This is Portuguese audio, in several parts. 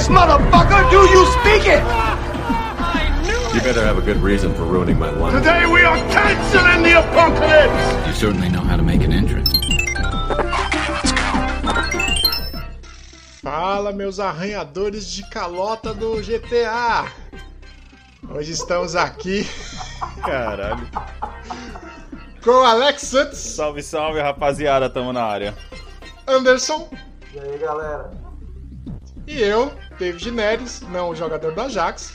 English, motherfucker! Do you speak it? You better have a good reason for ruining my life. Today we are canceling the apocalypse! You certainly know how to make an entrance. Fala, meus arranhadores de calota do GTA! Hoje estamos aqui Caralho. com o Alex Santos, Salve, salve, rapaziada, tamo na área. Anderson E aí, galera? E eu, David Neres, não o jogador do Ajax.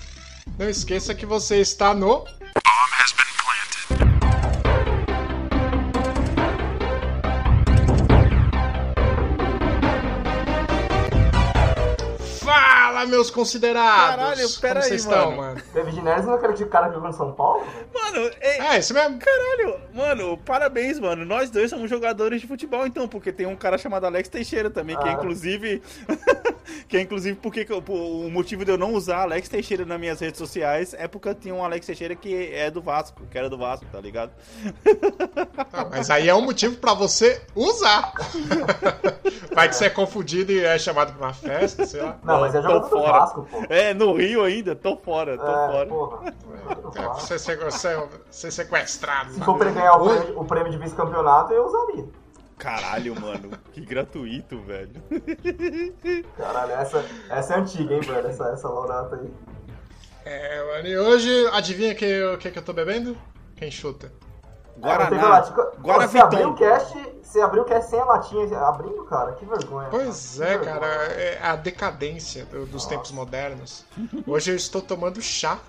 Não esqueça que você está no. Meus considerados! Caralho, pera Como aí, vocês estão, mano. mano? David Neres não é aquele cara que jogou em São Paulo? Mano, é, É, isso mesmo. caralho, mano, parabéns, mano. Nós dois somos jogadores de futebol, então, porque tem um cara chamado Alex Teixeira também, que é Ah. inclusive. que é inclusive porque que eu- o motivo de eu não usar Alex Teixeira nas minhas redes sociais é porque eu tinha um Alex Teixeira que é do Vasco, que era do Vasco, tá ligado? Ah, mas aí é um motivo pra você usar. Vai que você é confundido e é chamado pra uma festa, sei lá. Não, mas é jogador do fora. Vasco. É, no Rio ainda, tô fora, tô É, fora. porra. É, você ser, você ser sequestrado. Se for pra ele ganhar o prêmio, o prêmio de vice-campeonato, eu usaria. Caralho, mano, que gratuito, velho. Caralho, essa, essa é antiga, hein, velho? Essa, essa laureata aí. É, mano, e hoje, adivinha o que, que, que eu tô bebendo? Quem chuta? É, Guaraná. Pô, Guaraná Você abriu o cast, você abriu o cast sem a latinha abrindo, cara? Que vergonha. Pois cara. é, Que cara, vergonha. é a decadência do- dos tempos modernos. Hoje eu estou tomando chá.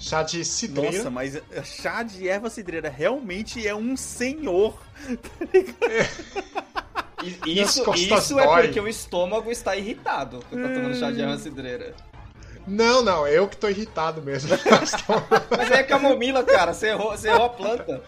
Chá de cidreira. Nossa, mas chá de erva cidreira realmente é um senhor. E- Minhas Isso, costas isso é dói. porque o estômago está irritado quando tá tomando chá de erva cidreira. Não, não, eu que tô irritado mesmo. Mas é camomila, cara. Você errou, você errou a planta.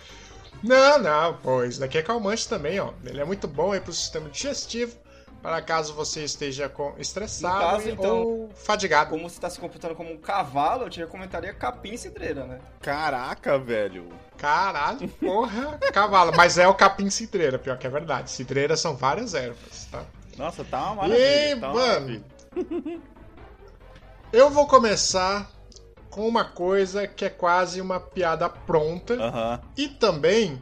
não, não, pô, isso daqui é calmante também, ó. Ele é muito bom aí pro sistema digestivo, para caso você esteja com estressado caso, e- então, ou fadigado. Como você está se comportando como um cavalo, eu te recomendaria capim cidreira, né? Caraca, velho. Caralho, porra, cavalo. Mas é o capim cidreira, pior que é verdade. Cidreira são várias ervas, tá? Nossa, tá uma maravilha. E, tá uma mano, maravilha. Eu vou começar com uma coisa que é quase uma piada pronta. E também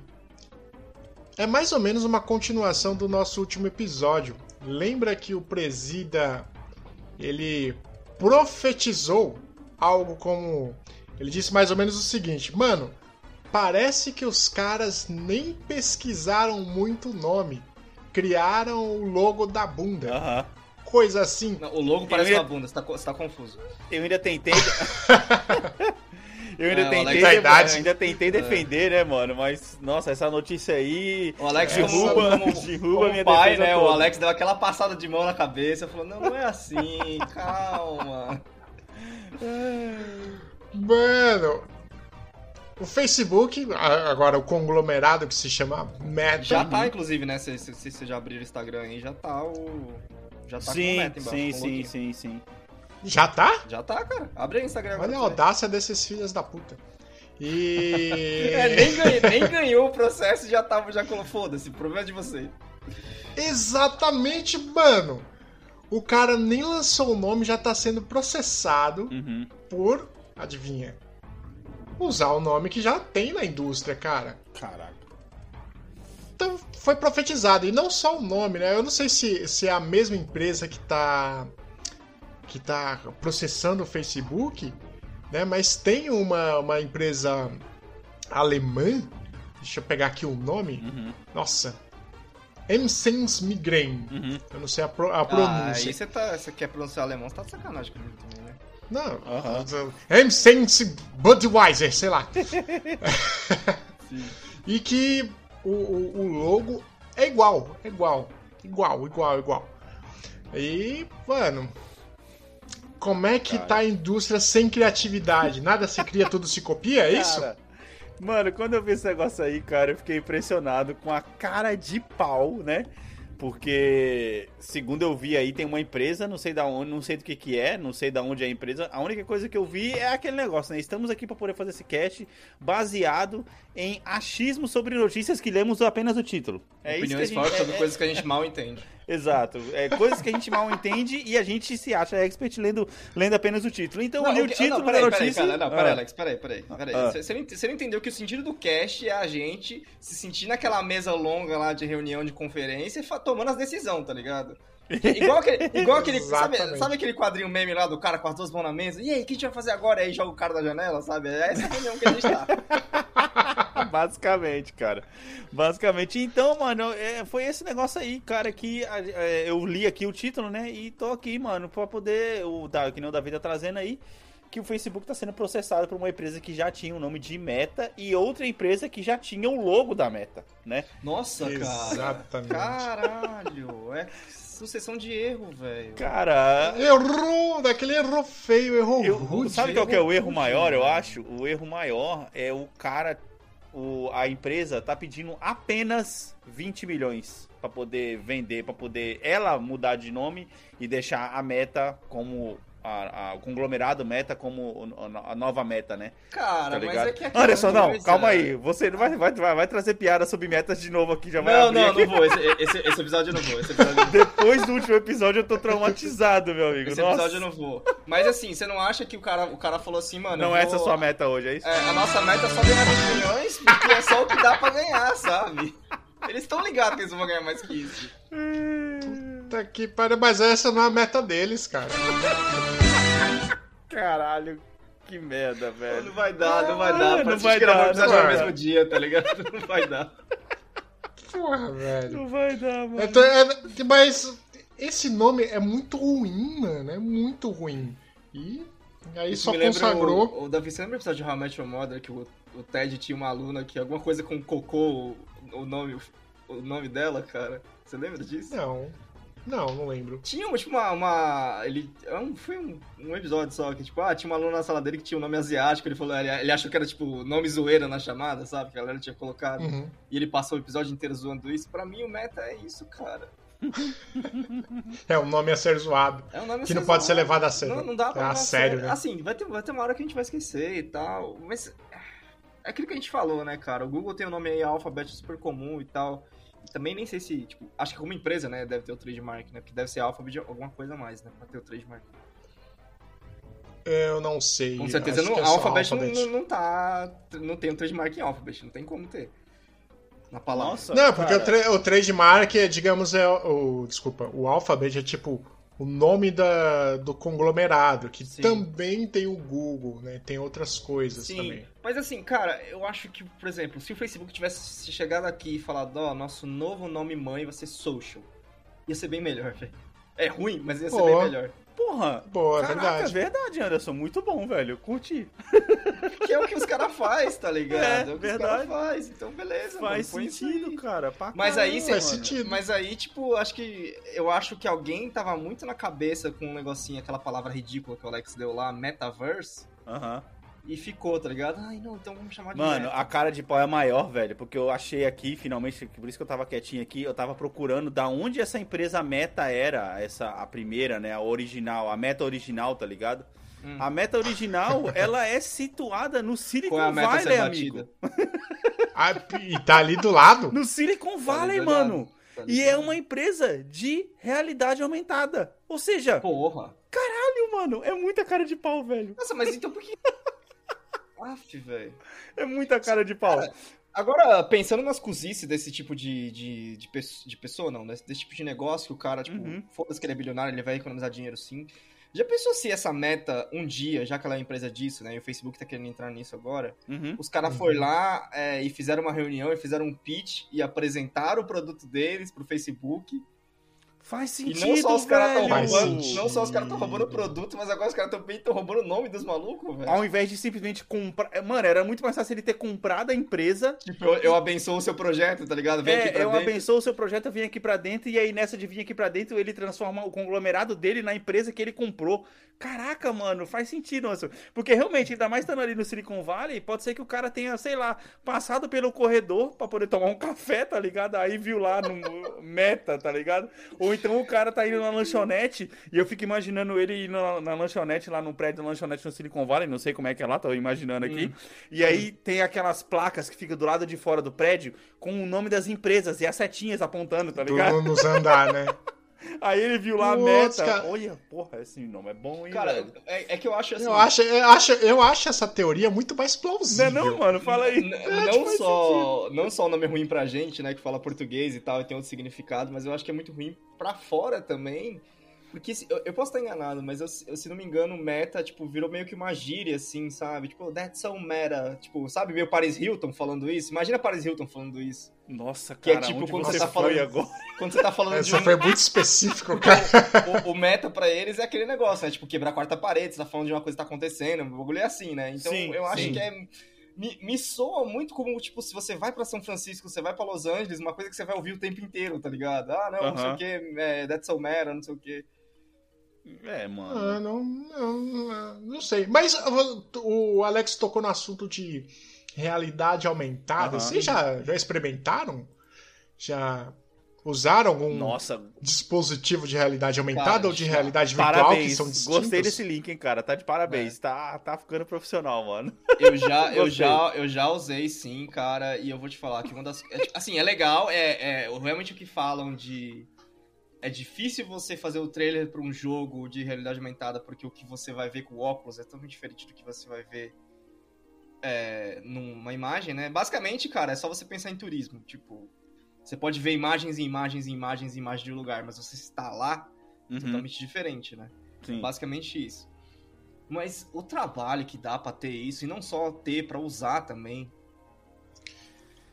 é mais ou menos uma continuação do nosso último episódio. Lembra que o presida ele profetizou algo como ele disse mais ou menos o seguinte, mano, parece que os caras nem pesquisaram muito o nome, criaram o logo da bunda, Aham. Coisa assim. Não, o logo parece ia- uma bunda, você tá, você tá confuso. Eu ainda tentei. Eu ainda É, o tentei, Alex eu ainda tentei defender, né, mano? Mas, nossa, essa notícia aí. O Alex, É, como, derruba- como, derruba como minha pai, defesa né? O toda. Alex deu aquela passada de mão na cabeça falou: Não, não é assim, calma. Mano, o Facebook, agora o conglomerado que se chama Meta, Já tá, inclusive, né? Se, se, se você já abrir o Instagram aí, já tá o. Já tá com o Sim, meta embaixo. sim, com sim, sim, sim. já tá? Já tá, cara. Abre aí o Instagram agora. Olha a audácia desses filhos da puta. E. É, nem, ganhei, nem ganhou o processo e já tava, já colocou. Foda-se, o problema é de você. Exatamente, mano. O cara nem lançou o nome, já tá sendo processado Uhum. por, adivinha, usar o nome que já tem na indústria, cara. Caraca. Então foi profetizado. E não só o nome, né? Eu não sei se, se é a mesma empresa que tá. que tá processando o Facebook, né? Mas tem uma, uma empresa alemã. Deixa eu pegar aqui o nome. Uhum. Nossa. Emsens Migraine. Uhum. Eu não sei a, pro- a Ah, pronúncia. aí você, tá, você quer pronunciar alemão, você tá de sacanagem comigo também, né? Não. Aham. Emsens Budweiser, sei lá. e que o, o, o logo é igual, é igual, igual, igual, igual. E, mano, como é que tá a indústria sem criatividade? Nada se cria, tudo se copia, é isso? Cara, Mano, quando eu vi esse negócio aí, cara, eu fiquei impressionado com a cara de pau, né? Porque, segundo eu vi aí, tem uma empresa, não sei da onde, não sei do que que é, não sei da onde é a empresa. A única coisa que eu vi é aquele negócio, né? Estamos aqui para poder fazer esse cast baseado em achismo sobre notícias que lemos apenas o título. É isso que a Opiniões gente... fortes é- sobre é- coisas que a gente mal entende. Exato. É, coisas que a gente mal entende e a gente se acha expert lendo, lendo apenas o título. Então eu li o que- título não, peraí, da peraí, notícia. cara, não, peraí, Ah. Alex, peraí, peraí. peraí. Ah. Você, você não, não entendeu que o sentido do cast é a gente se sentir naquela mesa longa lá de reunião de conferência e tomando as decisões, tá ligado? Igual aquele, igual aquele sabe, sabe aquele quadrinho meme lá do cara com as duas mãos na mesa? E aí, o que a gente vai fazer agora? Aí joga o cara da janela, sabe? É essa reunião que a gente tá. Basicamente, cara. Basicamente. Então, mano, é, foi esse negócio aí, cara, que é, eu li aqui o título, né? E tô aqui, mano, pra poder. O, da, que nem o Davi tá trazendo aí. Que o Facebook tá sendo processado por uma empresa que já tinha o nome de Meta e outra empresa que já tinha o logo da Meta, né? Nossa, cara. Exatamente. Caralho. É sucessão de erro, velho. Cara, Errou! Daquele erro feio, erro Eu- rude. sabe qual que é o erro maior, eu acho? O erro maior é o cara, o, a empresa tá pedindo apenas 20 milhões pra poder vender, pra poder ela mudar de nome e deixar a meta como a- a- o conglomerado meta como a nova meta, né? Cara, Tá mas é que aquela Anderson, não, coisa- calma aí. Você não vai, vai, vai, trazer piada sobre metas de novo aqui, já vai Não, não, aqui. não vou. Esse, esse, esse episódio eu não vou. Esse episódio eu não vou. Depois do último episódio eu tô traumatizado, meu amigo. Esse Nossa. episódio eu não vou. Mas assim, você não acha que o cara, o cara falou assim, mano. Não é vou- essa a sua meta hoje, é isso? É, a nossa meta é só ganhar 20 milhões, porque é só o que dá pra ganhar, sabe? Eles estão ligados que eles vão ganhar mais que isso. Puta que pariu, mas essa não é a meta deles, cara. Caralho, que merda, Não velho. vai dar, não vai dar. não vai dar, não no vai mesmo dia, tá ligado? Não vai dar. Porra, velho. Não vai dar, mano. É, tô- é- mas esse nome é muito ruim, mano. É muito ruim. E aí Isso só consagrou. O, o Davi, você lembra o episódio de How I Met Your Mother que o, o Ted tinha uma aluna que alguma coisa com cocô, o, o nome, o nome dela, cara? Você lembra disso? Não. Não, não lembro. Tinha uma, tipo, uma. uma- ele, é um- foi um, um episódio só que, tipo, ah, tinha uma aluna na sala dele que tinha um nome asiático. Ele falou, ele, ele achou que era, tipo, nome zoeira na chamada, sabe? Que a galera tinha colocado. Uhum. E ele passou o episódio inteiro zoando isso. Pra mim, o meta é isso, cara. É um nome a ser zoado. É um nome Que não assim, pode ser zoado. levado a sério. Não, não dá pra É a levar sério, né? Assim, vai ter, vai ter uma hora que a gente vai esquecer e tal. Mas. É aquilo que a gente falou, né, cara? O Google tem o nome aí Alphabet super comum e tal. Também nem sei se, tipo, acho que como empresa, né, deve ter o trademark, né? Porque deve ser Alphabet de alguma coisa a mais, né? Pra ter o trademark. Eu não sei. Com certeza não, é Alphabet, não- Alphabet. Não, não tá. Não tem um trademark em Alphabet, não tem como ter. Na palavra. Nossa, Não, porque o, tra o trademark, é, digamos, é o. Desculpa, o Alphabet é tipo o nome da, do conglomerado, que Sim. também tem o Google, né? Tem outras coisas Sim, também. mas assim, cara, eu acho que, por exemplo, se o Facebook tivesse chegado aqui e falado, ó, nosso novo nome mãe vai ser Social, ia ser bem melhor, velho. É ruim, mas ia ser Pô. bem melhor. Porra. Boa, Caraca, verdade. verdade, Anderson. Muito bom, velho. Curti. Que é o que os caras fazem, tá ligado? É, É, o que verdade. os caras fazem. Então, beleza, Faz mano, sentido, cara. Mas aí, caramba, Faz mano. sentido. Mas aí, tipo, acho que. Eu acho que alguém tava muito na cabeça com um negocinho, aquela palavra ridícula que o Alex deu lá, metaverse, Aham. E ficou, tá ligado? Ai, não, então vamos chamar de Mano, a cara de pau é maior, velho, porque eu achei aqui, finalmente, por isso que eu tava quietinho aqui, eu tava procurando da onde essa empresa Meta era, essa a primeira, né, a original, a Meta original, tá ligado? Hum. A Meta original, ela é situada no Silicon Qual é a meta Valley, amigo. Ah, e tá ali do lado? No Silicon Valley, ligado? mano. Tá E é uma empresa de realidade aumentada. Ou seja, Porra. caralho, mano, é muita cara de pau, velho. Nossa, mas então por que. Aff, velho. É muita cara de pau. Agora, pensando nas cozices desse tipo de, de, de, de pessoa, não, desse, desse tipo de negócio que o cara, tipo, Uhum. foda-se que ele é bilionário, ele vai economizar dinheiro sim. Já pensou se essa meta, um dia, já que ela é empresa disso, né, e o Facebook tá querendo entrar nisso agora, Uhum. os caras foram lá é, e fizeram uma reunião e fizeram um pitch e apresentaram o produto deles pro Facebook. Faz E sentido, não só os caras estão roubando, não só os caras estão roubando o produto, mas agora os caras também estão roubando o nome dos malucos, velho. Ao invés de simplesmente comprar. Mano, era muito mais fácil ele ter comprado a empresa. Tipo, eu, eu abençoo o seu projeto, tá ligado? Vem aqui É, pra eu dentro. abençoo o seu projeto, eu vim aqui pra dentro, e aí nessa de vir aqui pra dentro, ele transforma o conglomerado dele na empresa que ele comprou. Caraca, mano, faz sentido, Anderson. Porque realmente, ainda mais estando ali no Silicon Valley, pode ser que o cara tenha, sei lá, passado pelo corredor pra poder tomar um café, tá ligado? Aí viu lá no meta, tá ligado? Ou então o cara tá indo na lanchonete, e eu fico imaginando ele indo na, na lanchonete, lá no prédio da lanchonete no Silicon Valley, não sei como é que é lá, tô imaginando aqui. E aí tem aquelas placas que ficam do lado de fora do prédio com o nome das empresas e as setinhas apontando, tá ligado? Tudo nos andar, né? Aí ele viu lá a meta. cara. Olha, porra, esse nome é bom, hein, Cara, velho? é, é que eu acho assim. Eu acho, eu, acho, eu acho essa teoria muito mais Não plausível. é não, mano? Fala aí. N- É, não, tipo, só, não só o nome é ruim pra gente, né, que fala português e tal, e tem outro significado, mas eu acho que é muito ruim pra fora também. Porque se- eu, eu posso estar enganado, mas eu, eu, se não me engano, meta, tipo, virou meio que uma gíria, assim, sabe? Tipo, that's so meta. Tipo, sabe, meio Paris Hilton falando isso? Imagina Paris Hilton falando isso. Nossa, Que é cara, tipo onde quando você você tá foi falando- agora? Quando você tá falando de Essa um, foi muito específico, cara. o, o meta pra eles é aquele negócio, né? Tipo, quebrar a quarta parede, você tá falando de uma coisa que tá acontecendo, o bagulho é assim, né? Então Sim, eu acho sim. que é. Me, me soa muito como, tipo, se você vai pra São Francisco, você vai pra Los Angeles, uma coisa que você vai ouvir o tempo inteiro, tá ligado? Ah, não, não sei o que, é, that's so meta, não sei o que. É, mano. Ah, não, não, não, sei. Mas o Alex tocou no assunto de realidade aumentada. Aham. Vocês já, já experimentaram? Já usaram algum Nossa, dispositivo de realidade aumentada Cara, ou de realidade virtual que parabéns. são distintos? Gostei desse link, hein, cara. Tá de parabéns. Tá, tá ficando profissional, mano. Eu já, eu, já, eu já usei sim, cara, e eu vou te falar que uma das. é, tipo, assim, é legal, é, é realmente o que falam de. É difícil você fazer o trailer pra um jogo de realidade aumentada, porque o que você vai ver com o óculos é totalmente diferente do que você vai ver é, numa imagem, né? Basicamente, cara, é só você pensar em turismo. Tipo, você pode ver imagens e imagens e imagens e imagens de um lugar, mas você está lá, é Uhum, totalmente diferente, né? sim. Basicamente isso. Mas o trabalho que dá pra ter isso, e não só ter, pra usar também.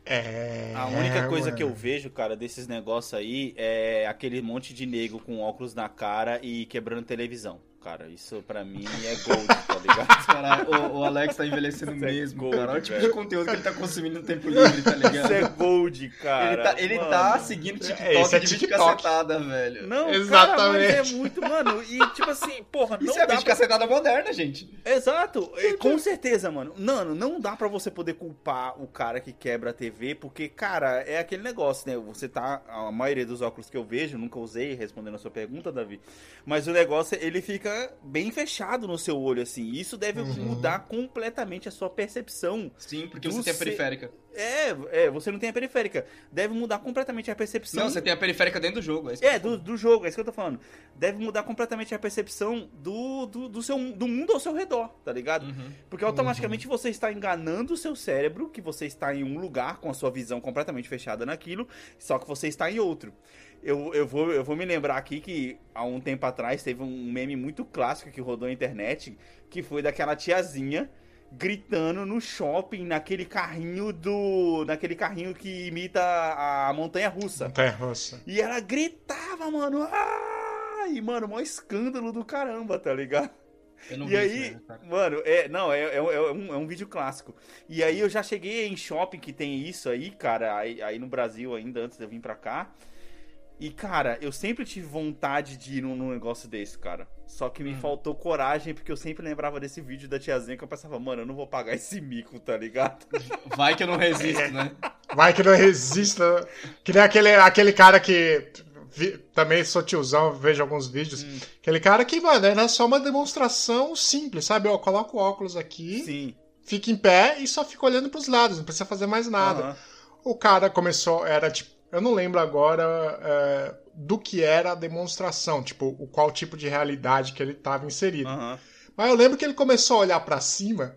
É, A única coisa mano. que eu vejo, cara, desses negócios aí é aquele monte de nego com óculos na cara e quebrando televisão. Cara, isso pra mim é gold, tá ligado? Cara, o, o Alex tá envelhecendo é mesmo, gold, cara. Olha o tipo de conteúdo que ele tá consumindo no tempo livre, tá ligado? Isso é gold, cara. ele tá, ele mano. tá seguindo É, TikTok isso é de vídeo TikTok. cacetada, velho. Não, Exatamente. cara, mas é muito, mano. E tipo assim, porra, não Isso é vídeo pra... cacetada moderna, gente. Exato, com certeza, mano. Mano, não dá pra você poder culpar o cara que quebra a TV, porque, cara, é aquele negócio, né? Você tá. A maioria dos óculos que eu vejo, nunca usei, respondendo a sua pergunta, Davi. Mas o negócio, ele fica bem fechado no seu olho, assim. Isso deve Uhum. mudar completamente a sua percepção. Sim, porque você tem a periférica. É, é, você não tem a periférica. Deve mudar completamente a percepção. Não, você tem a periférica dentro do jogo. É, É, do, do jogo, é isso que eu tô falando. Deve mudar completamente a percepção do, do, do seu, do mundo ao seu redor, tá ligado? Uhum. Porque automaticamente você está enganando o seu cérebro, que você está em um lugar com a sua visão completamente fechada naquilo, só que você está em outro. Eu, eu, vou, eu vou me lembrar aqui que há um tempo atrás teve um meme muito clássico que rodou na internet, que foi daquela tiazinha gritando no shopping naquele carrinho do. naquele carrinho que imita a montanha russa. Montanha russa. E ela gritava, mano. Ah! E, mano, maior escândalo do caramba, tá ligado? Eu não E vi aí, isso, né, mano, é, não, é, é, é um, é um vídeo clássico. E aí eu já cheguei em shopping que tem isso aí, cara, aí, aí no Brasil ainda, antes de eu vir pra cá. E, cara, eu sempre tive vontade de ir num, num negócio desse, cara. Só que me Uhum. faltou coragem, porque eu sempre lembrava desse vídeo da tiazinha que eu pensava, mano, eu não vou pagar esse mico, tá ligado? Vai que eu não resisto, né? Vai que não resista. Que nem aquele, aquele cara que. vi- também sou tiozão, vejo alguns vídeos. Hum. Aquele cara que, mano, era só uma demonstração simples, sabe? Ó, coloca o óculos aqui, Sim. fica em pé e só fica olhando pros lados, não precisa fazer mais nada. Aham. O cara começou, era tipo, eu não lembro agora é, do que era a demonstração, tipo, o qual tipo de realidade que ele estava inserido. Aham. Mas eu lembro que ele começou a olhar pra cima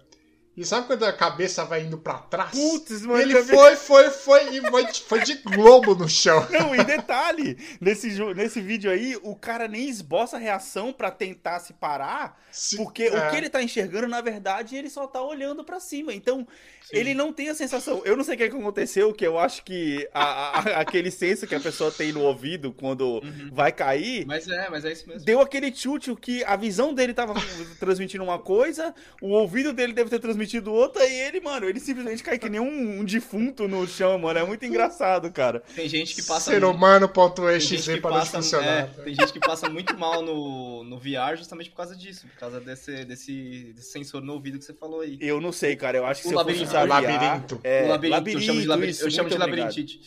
e sabe quando a cabeça vai indo pra trás? Putz, mano, ele vi- foi, foi, foi e foi, foi de globo no chão. Não, e detalhe, nesse, nesse vídeo aí, o cara nem esboça a reação pra tentar se parar, Se- porque é. o que ele tá enxergando, na verdade, ele só tá olhando pra cima. Então, ele não tem a sensação. Eu não sei o que, é que aconteceu, que eu acho que a- a- aquele senso que a pessoa tem no ouvido quando vai cair. Mas é, mas é isso mesmo. Deu aquele chute que a visão dele tava transmitindo uma coisa, o ouvido dele deve ter transmitido outra, e ele, mano, ele simplesmente cai que nem um, um defunto no chão, mano. É muito engraçado, cara. Tem gente que passa. Ser humano.exe para não passa, funcionar. é, tem gente que passa muito mal no, no VR justamente por causa disso, por causa desse, desse, desse sensor no ouvido que você falou aí. Eu não sei, cara. Eu acho que O se eu fosse labirinto. usar VR, Labirinto. É, o labirinto, eu chamo de, labir... isso, eu chamo de labirintite.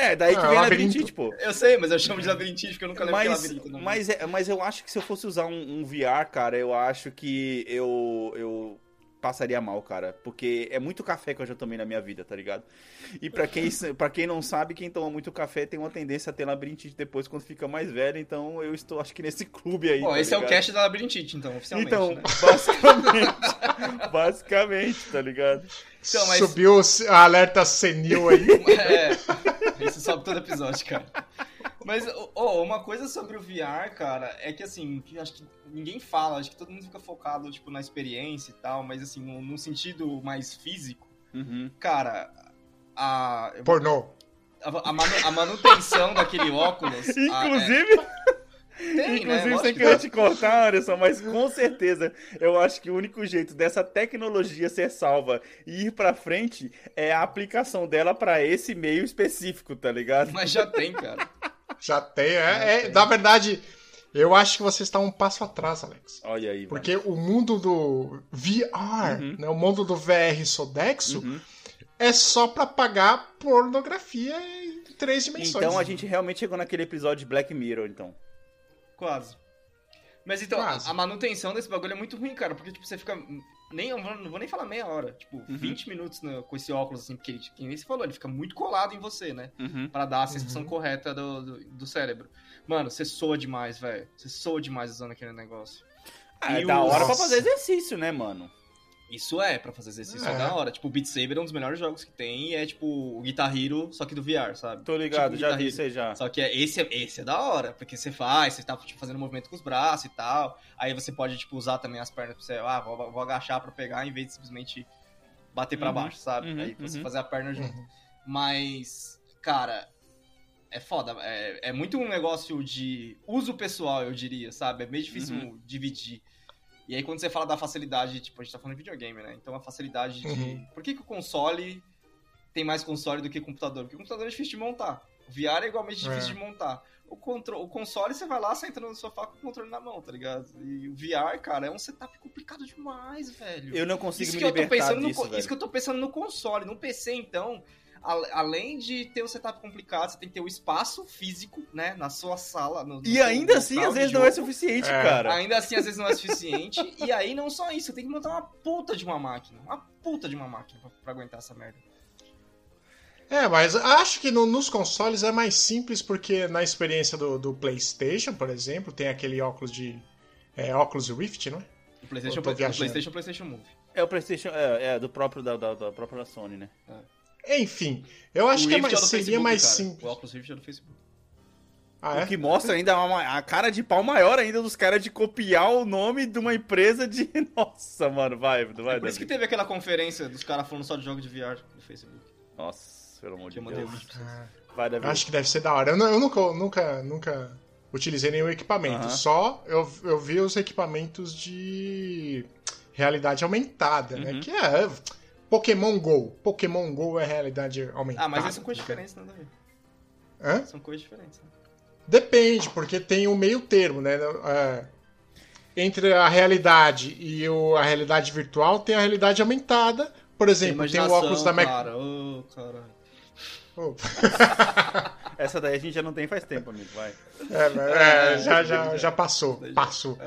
É, daí que Ah, vem labirinto. labirintite, pô. Eu sei, mas eu chamo de labirintite porque eu nunca lembro que é Mas, labirinto. Não. mas, é, mas eu acho que se eu fosse usar um, um VR, cara, eu acho que eu, eu passaria mal, cara. Porque é muito café que eu já tomei na minha vida, tá ligado? E pra quem, pra quem não sabe, quem toma muito café tem uma tendência a ter labirintite depois quando fica mais velho. Então eu estou, acho que nesse clube aí. Bom, tá esse é o ligado? cast da labirintite, então, oficialmente, Então, né? basicamente. basicamente, tá ligado? Então, mas- Subiu o alerta senil aí. É, isso sobe todo episódio, cara. Mas, oh, uma coisa sobre o VR, cara, é que assim, que acho que ninguém fala, acho que todo mundo fica focado, tipo, na experiência e tal, mas assim, no, no sentido mais físico, Uhum. cara, a, Pornô. a, a manu- a manutenção daquele óculos. a- Inclusive, é, tem, né? inclusive Lógico sem que querer te cortar, Anderson, mas com certeza eu acho que o único jeito dessa tecnologia ser salva e ir pra frente é a aplicação dela pra esse meio específico, tá ligado? Mas já tem, cara. Já tem, é, é- Na verdade, eu acho que você está um passo atrás, Alex. Olha aí, mano. Porque o mundo do VR, Uhum. né, o mundo do VR Sodexo, Uhum. é só pra pagar pornografia em três dimensões. Então a gente realmente chegou naquele episódio de Black Mirror, então. Quase. Mas então, Quase. a manutenção desse bagulho é muito ruim, cara, porque tipo, você fica. Nem, eu vou- não vou nem falar meia hora, tipo, Uhum. 20 minutos no- com esse óculos, assim, porque ele, que nem você falou, ele fica muito colado em você, né? Uhum. Pra dar a sensação Uhum. correta do, do, do cérebro. Mano, você soa demais, velho. Você soa demais usando aquele negócio. Ah, é E da os- hora pra fazer exercício, né, mano? Isso é, pra fazer exercício é. É. da hora. Tipo, o Beat Saber é um dos melhores jogos que tem e é tipo o Guitar Hero, só que do VR, sabe? Tô ligado, Tipo já vi isso aí já. Só que é, esse, é, esse é da hora, porque você faz, você tá tipo, fazendo movimento com os braços e tal. Aí você pode, tipo, usar também as pernas pra você, ah, vou, vou agachar pra pegar em vez de simplesmente bater pra Uhum, baixo, sabe? uhum, Aí você uhum. fazer a perna junto. Uhum. Mas, cara, é foda. É, é muito um negócio de uso pessoal, eu diria, sabe? É meio difícil Uhum. dividir. E aí quando você fala da facilidade, tipo, a gente tá falando de videogame, né? Então a facilidade de. Uhum. Por que, que o console tem mais console do que computador? Porque o computador é difícil de montar. O VR é igualmente difícil É. de montar. O, contro... o console, você vai lá, senta no sofá com o controle na mão, tá ligado? E o VR, cara, é um setup complicado demais, velho. Eu não consigo Isso me que, eu tô libertar pensando no, disso, velho. isso que eu tô pensando no console. No PC, então, além de ter o setup complicado, você tem que ter o espaço físico, né? Na sua sala. no- no E ainda assim, às vezes não é jogo. suficiente, É. cara. Ainda assim, às vezes não é suficiente. e aí, não só isso, tem que montar uma puta de uma máquina. Uma puta de uma máquina pra, pra aguentar essa merda. É, mas acho que no- nos consoles é mais simples porque na experiência do, do PlayStation, por exemplo, tem aquele óculos de. É, óculos Rift, não é? O PlayStation, o. PlayStation, o PlayStation Move. É o PlayStation, é, é do próprio da, da, da própria Sony, né? Enfim, eu acho o que é Rift mais- é seria Facebook, mais cara. simples. O Oculus Rift é do Facebook. Ah, O é? que mostra ainda uma- a cara de pau maior ainda dos caras de copiar o nome de uma empresa de. Nossa, mano, vai, vai. É por isso que teve aquela conferência dos caras falando só de jogo de VR no Facebook. Nossa, pelo amor de o Deus. Vai, Davi. Acho que deve ser da hora. Eu, nu- eu nunca, nunca, nunca utilizei nenhum equipamento. Aham. Só eu, eu vi os equipamentos de realidade aumentada, né? Uhum. Que é Pokémon GO. Pokémon GO é realidade aumentada. Ah, mas são coisas diferentes, né, Davi? Hã? São coisas diferentes, né? Depende, porque tem o meio termo, né? É, entre a realidade e o- a realidade virtual tem a realidade aumentada. Por exemplo, tem o óculos da Mac... cara. Ô, caralho. Oh, Essa daí a gente já não tem faz tempo, amigo. Vai. é, é, já, já, já passou. Passou.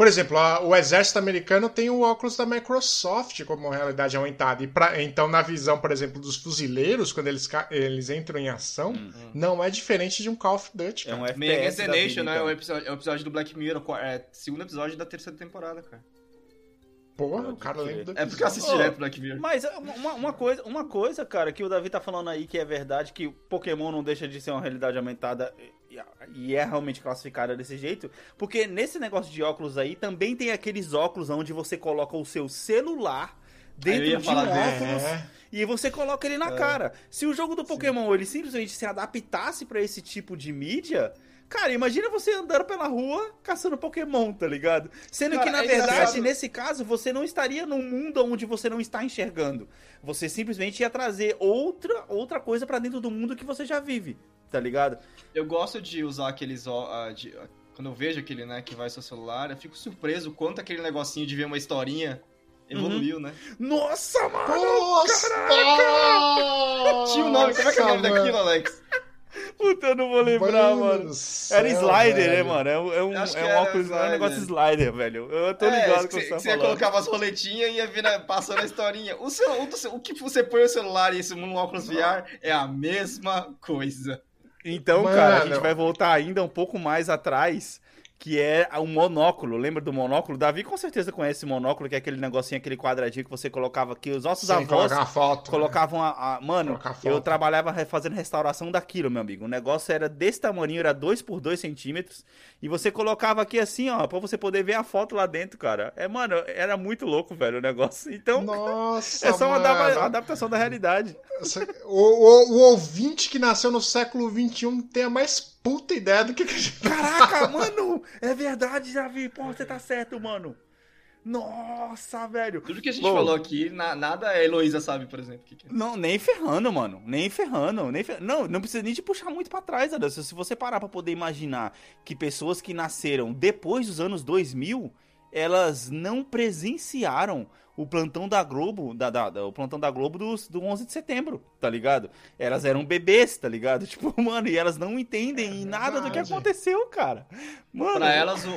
Por exemplo, a- o exército americano tem o óculos da Microsoft como realidade aumentada. E pra- então, na visão, por exemplo, dos fuzileiros, quando eles, eles entram em ação, não é diferente de um Call of Duty. É um cara. FPS. Megan the da Nation, vida, né? então. É o episódio, é o episódio do Black Mirror, é segundo episódio da terceira temporada, cara. Porra, o cara lembra do É porque eu assisti direto Black Mirror. Mas uma, uma coisa, uma coisa, cara, que o Davi tá falando aí que é verdade, que o Pokémon não deixa de ser uma realidade aumentada e- é realmente classificada desse jeito, porque nesse negócio de óculos aí também tem aqueles óculos onde você coloca o seu celular dentro de um óculos É. e você coloca ele na cara. Se o jogo do Pokémon ele simplesmente se adaptasse pra esse tipo de mídia, cara, imagina você andando pela rua caçando Pokémon, tá ligado? Sendo Cara, que na é verdade, engraçado. nesse caso, você não estaria num mundo onde você não está enxergando. Você simplesmente ia trazer outra outra coisa pra dentro do mundo que você já vive, tá ligado? Eu gosto de usar aqueles. ah, de- ah, quando eu vejo aquele, né, que vai ao seu celular, eu fico surpreso o quanto aquele negocinho de ver uma historinha evoluiu, né? Nossa, mano! Nossa! Tinha o nome, como é que é o nome daquilo, Alex? Puta, eu não vou lembrar, mano. do céu, Era slider, né, velho. mano? É um, é um, é um óculos, é um slider. negócio slider, velho. Eu tô É, ligado que com o você, que você tá falando. colocava as roletinhas e ia vir na- passando a historinha. O, celu- o, seu- o que você põe o celular e esse no óculos VR é a mesma coisa. Então, cara, a Mano. gente vai voltar ainda um pouco mais atrás, que é o monóculo. Lembra do monóculo? Davi com certeza conhece o monóculo, que é aquele negocinho, aquele quadradinho que você colocava aqui. Os nossos Sem avós foto. né? colocavam a, a- Mano, eu trabalhava fazendo restauração daquilo, meu amigo. O negócio era desse tamanho, era 2 por 2 centímetros. E você colocava aqui assim, ó, pra você poder ver a foto lá dentro, cara. É, mano, era muito louco, velho, o negócio. Então, Nossa, é só uma mano. adaptação da realidade. O, o- o ouvinte que nasceu no século XXI tem a mais puta ideia do que, que a gente... Caraca, mano! É verdade, Davi. Pô, você tá certo, mano. Nossa, velho. Tudo que a gente Bom. falou aqui, na- nada a Heloísa sabe, por exemplo. que que é. Não, nem ferrando, mano. Nem ferrando. Nem. Não, não precisa nem te puxar muito pra trás, Anderson. Se você parar pra poder imaginar que pessoas que nasceram depois dos anos 2000, elas não presenciaram o plantão da Globo, da, da- da- o plantão da Globo dos- do 11 de setembro, tá ligado? Elas eram bebês, tá ligado? Tipo, mano, e elas não entendem nada do que aconteceu, cara. Mano, Pra elas, o,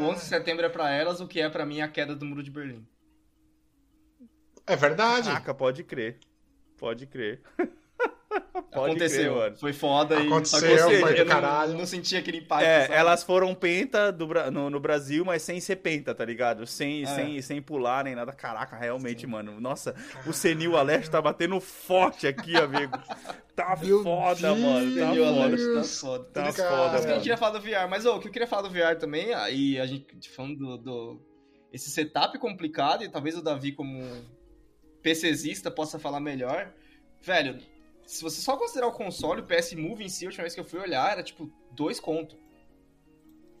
o 11 de setembro é pra elas o que é pra mim a queda do Muro de Berlim. É verdade. Caraca, pode crer. Pode crer. Pode Aconteceu, crer, mano. foi foda e Aconteceu, só que eu, foi do não, caralho. não senti aquele impacto. É, sabe? elas foram penta do, no, no Brasil, mas sem ser penta, tá ligado? Sem, É. sem, sem pular nem nada. Caraca, realmente, mano. Nossa, o Senil Aleste tá batendo forte aqui, amigo. Tá Meu foda, Deus. mano. Tá Entendeu, foda. Tá Deus. foda. Tá Tudo isso- foda, isso que a mano. gente ia falar do VR. Mas ô, o que eu queria falar do VR também, aí a gente falando do, do- esse setup complicado, e talvez o Davi, como PCzista, possa falar melhor. Velho, se você só considerar o console, o PS Move em si, a última vez que eu fui olhar, era tipo dois conto.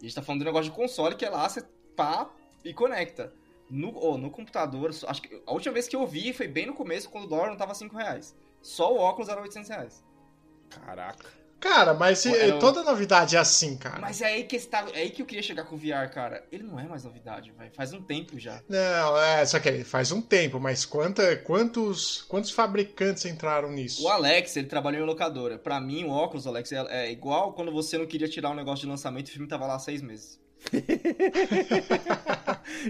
E a gente tá falando do negócio de console que é lá, você pá e conecta. No, ô, no computador, acho que a última vez que eu vi foi bem no começo, quando o dólar não tava 5 reais. Só o óculos era 800 reais. Caraca. Cara, mas se- Eu- toda novidade é assim, cara. Mas é aí que está, é aí que eu queria chegar com o VR, cara. Ele não é mais novidade, vai. Faz um tempo já. Não, é, só que faz um tempo, mas quanta, quantos, quantos fabricantes entraram nisso? O Alex, ele trabalhou em locadora. Pra mim, o óculos, Alex, é, é igual quando você não queria tirar um negócio de lançamento e o filme tava lá há seis meses.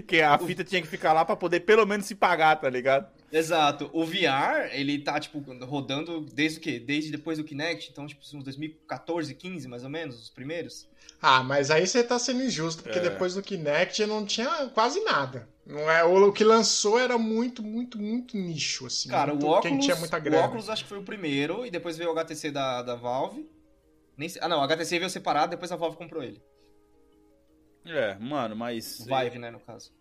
Que a fita tinha que ficar lá pra poder pelo menos se pagar, tá ligado? Exato. O VR, ele tá, tipo, rodando desde o quê? Desde depois do Kinect. Então, tipo, uns 2014, 15, mais ou menos, os primeiros. Ah, mas aí você tá sendo injusto, porque É. depois do Kinect não tinha quase nada. Não é, o, o que lançou era muito, muito, muito nicho, assim. Cara, muito, o óculos, Quem tinha muita o grana. óculos acho que foi o primeiro, e depois veio o HTC da, da Valve. Nem sei- ah, não, o HTC veio separado, depois a Valve comprou ele. É, mano, mas. O Vive, né, no caso.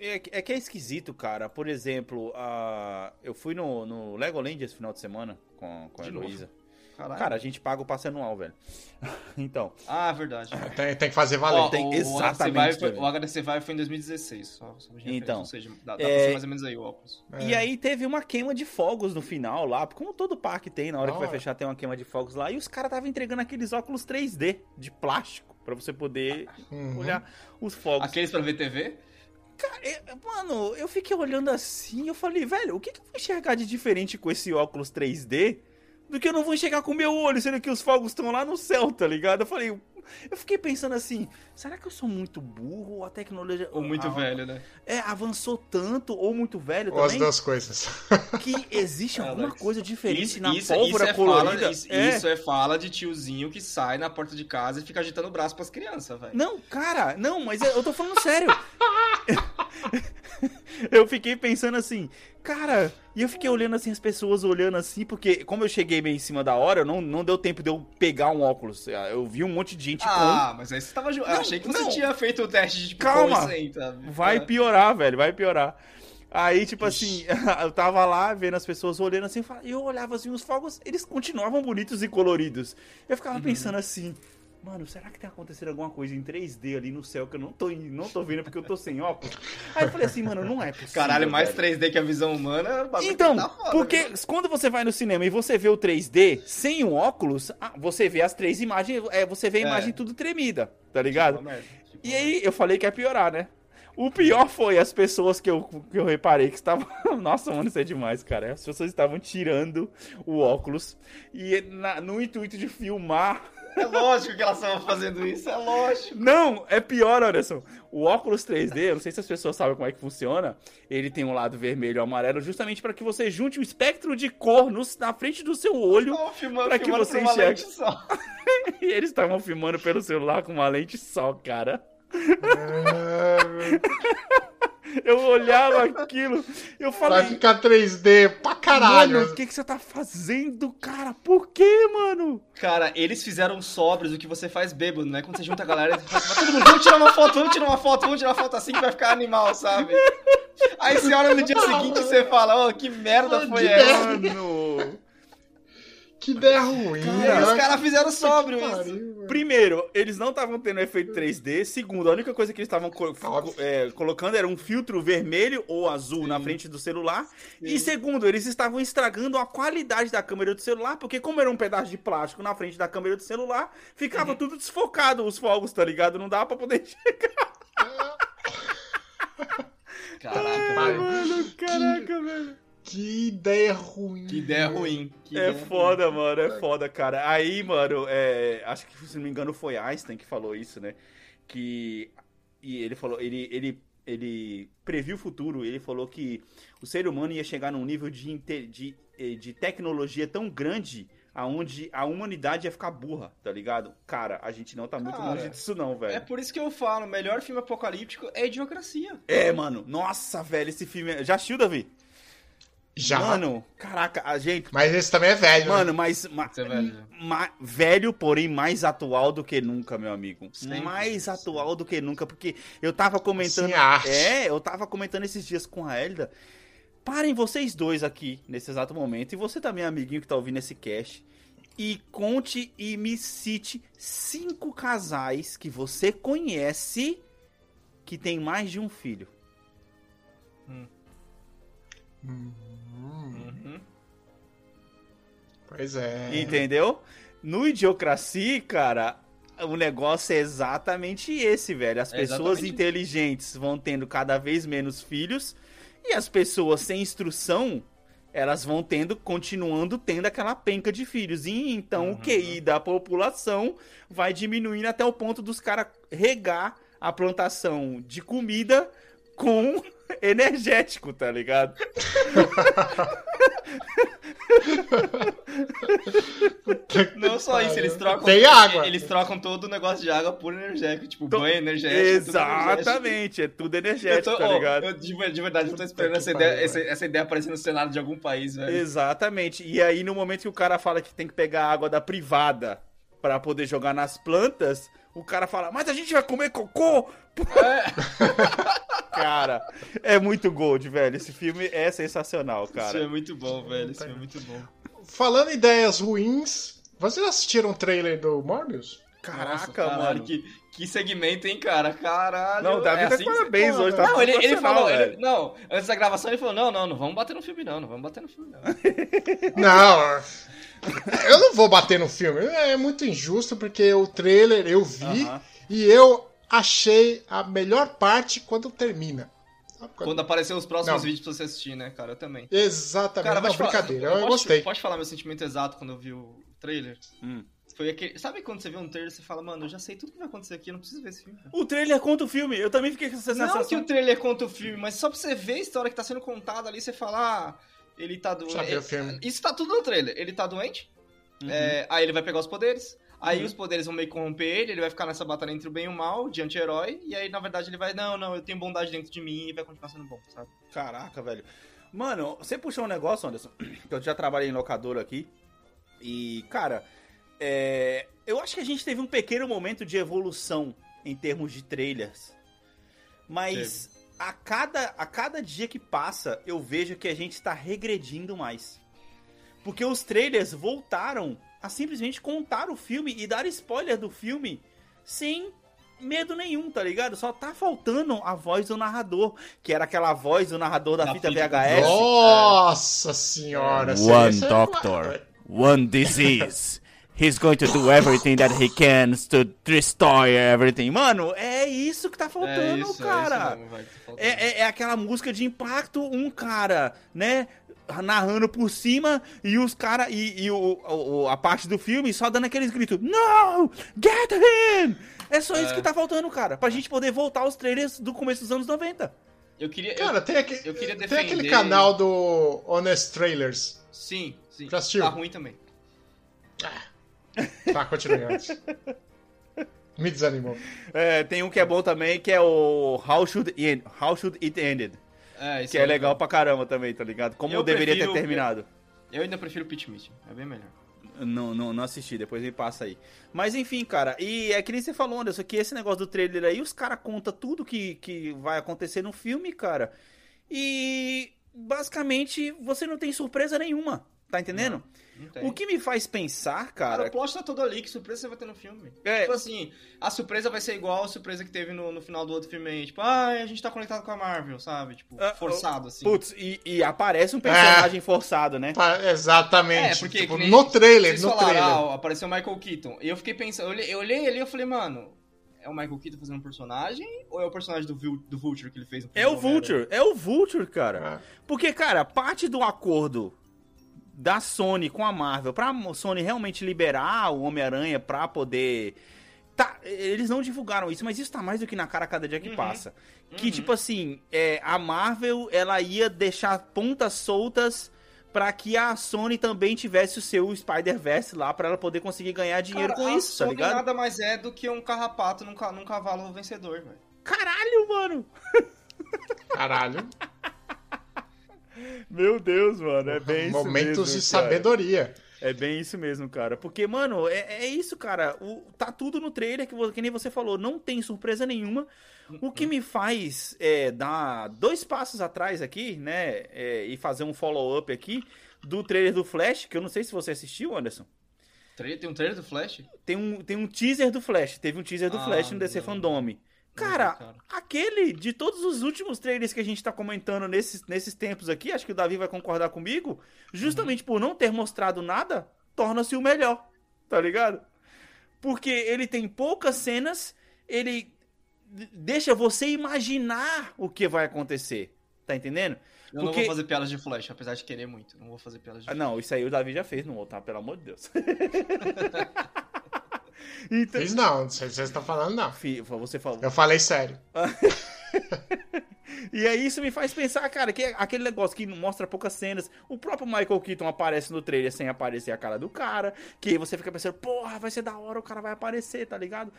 É, que- é que é esquisito, cara. Por exemplo, a... eu fui no, no Legoland esse final de semana com, com a De novo? Heloísa. Cara, a gente paga o passe anual, velho. então, Ah, verdade. Tem, tem que fazer valer. Ó, tem o, exatamente, O HTC, Vive foi, Davi. o HTC Vive foi em 2016, só, só Então, ou seja, dá, dá é- pra ser mais ou menos aí o óculos. É. E aí teve uma queima de fogos no final lá, como todo parque tem, na hora que vai fechar tem uma queima de fogos lá, e os caras estavam entregando aqueles óculos 3D de plástico pra você poder Uhum. olhar os fogos. Aqueles pra ver TV? Cara, mano, eu fiquei olhando assim, eu falei, velho, o que, que eu vou enxergar de diferente com esse óculos 3D do que eu não vou enxergar com o meu olho, sendo que os fogos estão lá no céu, tá ligado? Eu falei, eu fiquei pensando assim, será que eu sou muito burro ou a tecnologia Ou muito a- velho, né? É, avançou tanto ou muito velho Ou as duas coisas. que existe É, alguma Alex. coisa diferente Isso, na isso, pólvora isso é colorida. Fala, isso, É. isso é fala de tiozinho que sai na porta de casa e fica agitando o braço pras crianças, velho. Não, cara, não, mas eu eu tô falando sério. eu fiquei pensando assim, cara, e eu fiquei olhando assim, as pessoas olhando assim, porque como eu cheguei meio em cima da hora, não, não deu tempo de eu pegar um óculos. Eu vi um monte de gente Ah, mas aí você tava. ju- eu Não, achei que não. você tinha feito o teste de tipo, Calma. com tá? com. Vai piorar, velho, vai piorar. Aí, tipo assim, eu tava lá vendo as pessoas olhando assim, e eu olhava assim, os fogos, eles continuavam bonitos e coloridos. Eu ficava Uhum. pensando assim, mano, será que tá acontecendo alguma coisa em 3D ali no céu que eu não tô, não tô vendo porque eu tô sem óculos? Aí eu falei assim, mano, não é possível. Caralho, mais velho. 3D que a visão humana. Então, tá foda, porque né? quando você vai no cinema e você vê o 3D sem o óculos, ah, você vê as três imagens, é, você vê a É. imagem tudo tremida, tá ligado? Merda, tipo, E aí eu falei que ia piorar, né? O pior foi as pessoas que eu, que eu reparei que estavam. Nossa, mano, isso é demais, cara. As pessoas estavam tirando o óculos e na- no intuito de filmar. É lógico que elas estavam fazendo isso, é lógico. Não, é pior, Anderson. O óculos 3D, eu não sei se as pessoas sabem como é que funciona. Ele tem um lado vermelho e amarelo, justamente para que você junte o espectro de cor no- na frente do seu olho. Estavam filmando, Pra que filmando você enxergue. lente só. E eles estavam filmando pelo celular com uma lente só, cara. Eu olhava aquilo, eu Vai falei. ficar 3D pra caralho. Mano, o que, que você tá fazendo, cara? Por quê, mano? Cara, eles fizeram sóbrios o que você faz bêbado, né? Quando você junta a galera, você fala, todo mundo, vamos tirar uma foto, vamos tirar uma foto, vamos tirar uma foto assim que vai ficar animal, sabe? Aí você olha no dia seguinte e você fala, oh, que merda foi Que essa? Mano. Que ideia ruim. Aí os né? caras fizeram sóbrio Que isso. pariu. Primeiro, eles não estavam tendo efeito 3D. Segundo, a única coisa que eles estavam co- é, colocando era um filtro vermelho ou azul na frente do celular. E segundo, eles estavam estragando a qualidade da câmera do celular, porque como era um pedaço de plástico na frente da câmera do celular, ficava tudo desfocado os fogos, tá ligado? Não dava pra poder enxergar. Caraca, Mano, caraca, velho. Que ideia ruim. que ideia ruim. que É ideia foda, mano, é foda, cara. Aí, mano, é, acho que, se não me engano, foi Einstein que falou isso, né? Que. E ele falou, ele, ele, ele previu o futuro, ele falou que o ser humano ia chegar num nível de, de, eh, de tecnologia tão grande aonde a humanidade ia ficar burra, tá ligado? Cara, a gente não tá muito Cara, longe disso, não, velho. É por isso que eu falo, o melhor filme apocalíptico é Idiocracia. É, mano, nossa, velho, esse filme. é- Já assistiu, Davi? Já. Mano, caraca, a gente. Mas esse também é velho. né? Mano, mas. ma- Você é velho. já. ma- velho, porém mais atual do que nunca, meu amigo. Sempre. Mais atual do que nunca, porque eu tava comentando. Sim, arte. É, eu tava comentando esses dias com a Elda. Parem vocês dois aqui, nesse exato momento, e você também, amiguinho que tá ouvindo esse cast, e conte e me cite cinco casais que você conhece que tem mais de um filho. Uhum. Pois é. Entendeu? No Idiocracia, cara, o negócio é exatamente esse, velho. As É pessoas inteligentes vão tendo cada vez menos filhos e as pessoas sem instrução, elas vão tendo, continuando tendo aquela penca de filhos. E então o QI da população vai diminuindo até o ponto dos caras regar a plantação de comida com energético, tá ligado? Não só isso, eles trocam. Tem água. Eles trocam todo o negócio de água por energético, tipo Então, banho energético. tudo energético. Exatamente, é tudo energético, tô, tá ligado? eu, de, de verdade, eu tô esperando essa ideia, essa, essa ideia aparecer no cenário de algum país, velho. Exatamente. E aí, no momento que o cara fala que tem que pegar água da privada pra poder jogar nas plantas, o cara fala, mas a gente vai comer cocô? cara, é muito gold, velho. Esse filme é sensacional, Isso é cara. muito bom, velho. Isso é muito bom. Falando em ideias ruins, vocês assistiram o trailer do Morbius? Caraca, Nossa, caralho, mano. Que, que segmento, hein, cara? Caralho. Não, o Davi é tá assim parabéns hoje, tá Não, ele, ele falou, ele- não, antes da gravação ele falou, não, não, não vamos bater no filme não, não vamos bater no filme não. Não. Eu não vou bater no filme. É muito injusto porque o trailer eu vi Aham. e eu achei a melhor parte quando termina. Quando- aparecer os próximos Não. vídeos pra você assistir, né, cara? Eu também. Exatamente. Cara, não, falar- brincadeira. Eu, posso- gostei. Pode falar meu sentimento exato quando eu vi o trailer? Hum. Foi aquele. Sabe quando você vê um trailer e você fala, mano, eu já sei tudo que vai acontecer aqui, eu não preciso ver esse filme. cara." O trailer conta o filme. Eu também fiquei com essa Não sensação. que o trailer conta o filme, mas só pra você ver a história que tá sendo contada ali, você fala, ah, ele tá doente. Isso tá tudo no trailer. Ele tá doente, Uhum. é, aí ele vai pegar os poderes. Aí Uhum. os poderes vão meio corromper ele, ele vai ficar nessa batalha entre o bem e o mal, de anti-herói, e aí, na verdade, ele vai, não, não, eu tenho bondade dentro de mim e vai continuar sendo bom, sabe? Caraca, velho. Mano, você puxou um negócio, Anderson, que eu já trabalhei em locadora aqui. E, cara, é, eu acho que a gente teve um pequeno momento de evolução em termos de trailers. Mas a cada, a cada dia que passa, eu vejo que a gente está regredindo mais. Porque os trailers voltaram a simplesmente contar o filme e dar spoiler do filme sem medo nenhum, tá ligado? Só tá faltando a voz do narrador, que era aquela voz do narrador da, Da fita fita. VHS. Nossa senhora. esse- One é- doctor, one disease. He's going to do everything that he can to destroy everything. Mano, é isso que tá faltando, É isso, cara. É, isso mesmo, vai, tá faltando. É, é- é aquela música de impacto, um cara, né? Narrando por cima e os caras. E, e o, o- a parte do filme só dando aqueles gritos: No! Get him! É só isso que tá faltando, cara. Pra gente poder voltar aos trailers do começo dos anos 90. Eu queria. eu- Cara, tem, aqui, eu queria tem defender- aquele canal do Honest Trailers. Sim, sim. Já assistiu? Tá ruim também. Tá, continue antes. Me desanimou. É, tem um que é bom também, que é o How Should It, How Should It Ended. É, isso Que é legal pra caramba também, tá ligado? Como Eu deveria prefiro- ter terminado. Eu ainda prefiro o Pit Meet. É bem melhor. Não, não, não assisti, depois me passa aí. Mas enfim, cara, e é que nem você falou, Anderson, que esse negócio do trailer aí, os caras contam tudo que, que vai acontecer no filme, cara. E basicamente você não tem surpresa nenhuma, tá entendendo? Não. O que me faz pensar, Cara, cara. o plot tá todo ali, que surpresa você vai ter no filme. É. Tipo assim, a surpresa vai ser igual a surpresa que teve no, no final do outro filme aí. Tipo, ah, a gente tá conectado com a Marvel, sabe? Tipo, Ah, forçado, assim. Putz, e, e aparece um personagem forçado, né? Exatamente. É, porque Tipo, nem no trailer, no falaram, trailer. ah, apareceu o Michael Keaton. E eu fiquei pensando, eu olhei, eu olhei ali e eu falei, mano, é o Michael Keaton fazendo um personagem? Ou é o personagem do, Vul- do Vulture que ele fez no É o? Vulture, é o Vulture, cara. Ah. Porque, cara, parte do acordo da Sony com a Marvel pra Sony realmente liberar o Homem-Aranha pra poder. Tá, eles não divulgaram isso, mas isso tá mais do que na cara a cada dia que Uhum. passa. Que, tipo assim, é, a Marvel ela ia deixar pontas soltas pra que a Sony também tivesse o seu Spider-Verse lá pra ela poder conseguir ganhar dinheiro Cara, com a isso, tá Sony ligado? nada mais é do que um carrapato num, ca- num cavalo vencedor, velho. Caralho, mano! Caralho. Meu Deus, mano, é bem isso Momentos mesmo, de cara. sabedoria. É bem isso mesmo, cara. Porque, mano, é, é isso, cara. O, tá tudo no trailer, que, que nem você falou. Não tem surpresa nenhuma. O que me faz é, dar dois passos atrás aqui, né? é, e fazer um follow-up aqui do trailer do Flash, que eu não sei se você assistiu, Anderson. Tem um trailer do Flash? Tem um, tem um teaser do Flash. Teve um teaser do Ah, Flash no DC não. Fandome. Não Cara, cara. aquele de todos os últimos trailers que a gente tá comentando nesses, nesses tempos aqui, acho que o Davi vai concordar comigo, justamente por não ter mostrado nada, torna-se o melhor, tá ligado? Porque ele tem poucas cenas, ele deixa você imaginar o que vai acontecer, tá entendendo? Eu não Porque- vou fazer piadas de Flash, apesar de querer muito. Não vou fazer piadas de Ah, Flash. não, isso aí o Davi já fez, não vou tá, pelo amor de Deus. então, Fiz não, não sei se vocês estão falando, não. Fi- você falou. Eu falei sério. E aí isso me faz pensar, cara, que é aquele negócio que mostra poucas cenas. O próprio Michael Keaton aparece no trailer sem aparecer a cara do cara. Que aí você fica pensando, porra, vai ser da hora, o cara vai aparecer, tá ligado?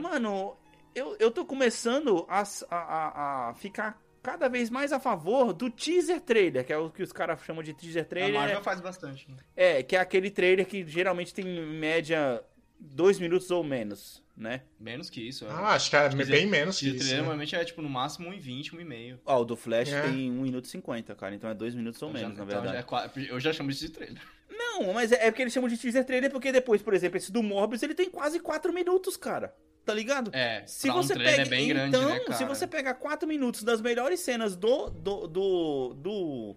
Mano, eu, eu tô começando a, a, a- a ficar cada vez mais a favor do teaser trailer, que é o que os caras chamam de teaser A trailer. Marvel faz bastante. né? É, que é aquele trailer que geralmente tem em média dois minutos ou menos, né? Menos que isso. Ah, acho que é bem menos que isso. trailer né? normalmente é tipo no máximo 1,20, 1,5. Ó, o do Flash É. tem 1 minuto e 50, cara. Então é 2 minutos ou Então já- menos, na então verdade. já é eu já chamo de trailer. Não, mas é é porque eles chamam de teaser trailer porque depois, por exemplo, esse do Morbius, ele tem quase 4 minutos, cara. Tá ligado? É, Se pra um você trailer pega, é bem grande, então, né, cara? se você pegar 4 minutos das melhores cenas do do, do do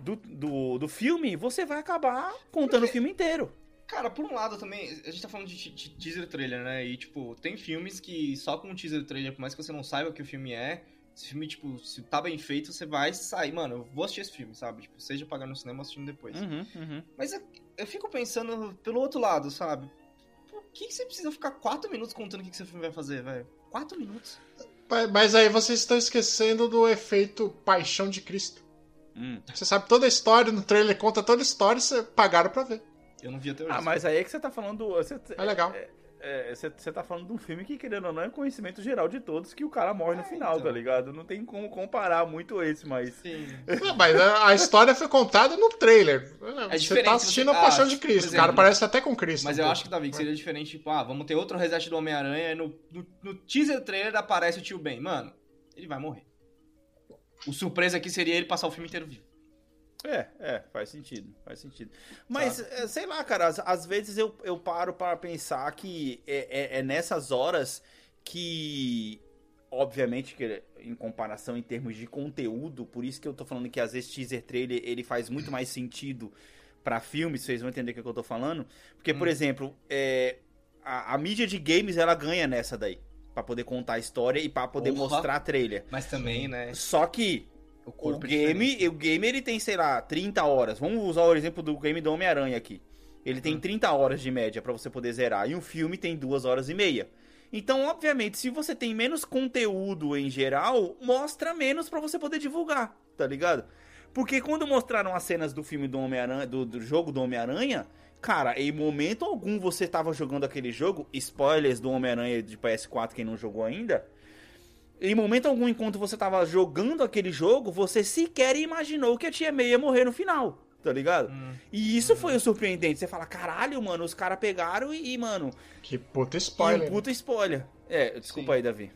do do, do filme, você vai acabar contando o filme inteiro. Cara, por um lado também, a gente tá falando de, de teaser trailer, né? E, tipo, tem filmes que só com um teaser trailer, por mais que você não saiba o que o filme é, esse filme, tipo, se tá bem feito, você vai sair. Mano, eu vou assistir esse filme, sabe? Tipo, seja pagar no cinema ou assistindo depois. Uhum, uhum. Mas eu, eu fico pensando pelo outro lado, sabe? Por que, que você precisa ficar quatro minutos contando o que, que seu filme vai fazer, velho? Quatro minutos? Mas- Mas aí vocês estão esquecendo do efeito paixão de Cristo. Hum. Você sabe toda a história, no trailer conta toda a história, você pagaram pra ver. Eu não vi até hoje. Ah, mas aí é que você tá falando. Você, É legal. é, você, você tá falando de um filme que, querendo ou não, é conhecimento geral de todos que o cara morre no final, então. tá ligado? Não tem como comparar muito esse, mas. Sim. Não, Mas a, a história foi contada no trailer. você diferente tá assistindo você- a paixão ah, de por Cristo. o exemplo, cara parece até com Cristo. Mas um eu pouco. acho que, Davi, que seria diferente, tipo, ah, vamos ter outro reset do Homem-Aranha e no, no, no teaser trailer aparece o tio Ben. Mano, ele vai morrer. O surpresa aqui seria ele passar o filme inteiro vivo. É, é, faz sentido, faz sentido. Mas, é, sei lá, cara, às, às vezes eu, eu paro para pensar que é, é- é nessas horas que, obviamente, que em comparação em termos de conteúdo, por isso que eu tô falando que às vezes teaser trailer ele faz muito mais sentido pra filme, vocês vão entender o que eu tô falando. Porque, Hum. por exemplo, é, a, a mídia de games, ela ganha nessa daí. Pra poder contar a história e pra poder Porra. mostrar a trailer. Mas também, né? Só que O é game, o game ele tem, sei lá, 30 horas. Vamos usar o exemplo do game do Homem-Aranha aqui. Ele Hum. tem 30 horas de média pra você poder zerar. E um filme tem 2 horas e meia. Então, obviamente, se você tem menos conteúdo em geral, mostra menos pra você poder divulgar, tá ligado? Porque quando mostraram as cenas do filme do Homem-Aranha, do, do jogo do Homem-Aranha, cara, em momento algum você tava jogando aquele jogo, spoilers do Homem-Aranha de PS4, quem não jogou ainda, em momento algum, enquanto você tava jogando aquele jogo, você sequer imaginou que a tia May ia morrer no final, tá ligado? Hum. E isso foi o surpreendente. Você fala, caralho, mano, os caras pegaram e, e, mano, Que puta spoiler. um puta spoiler. É, desculpa aí, Davi.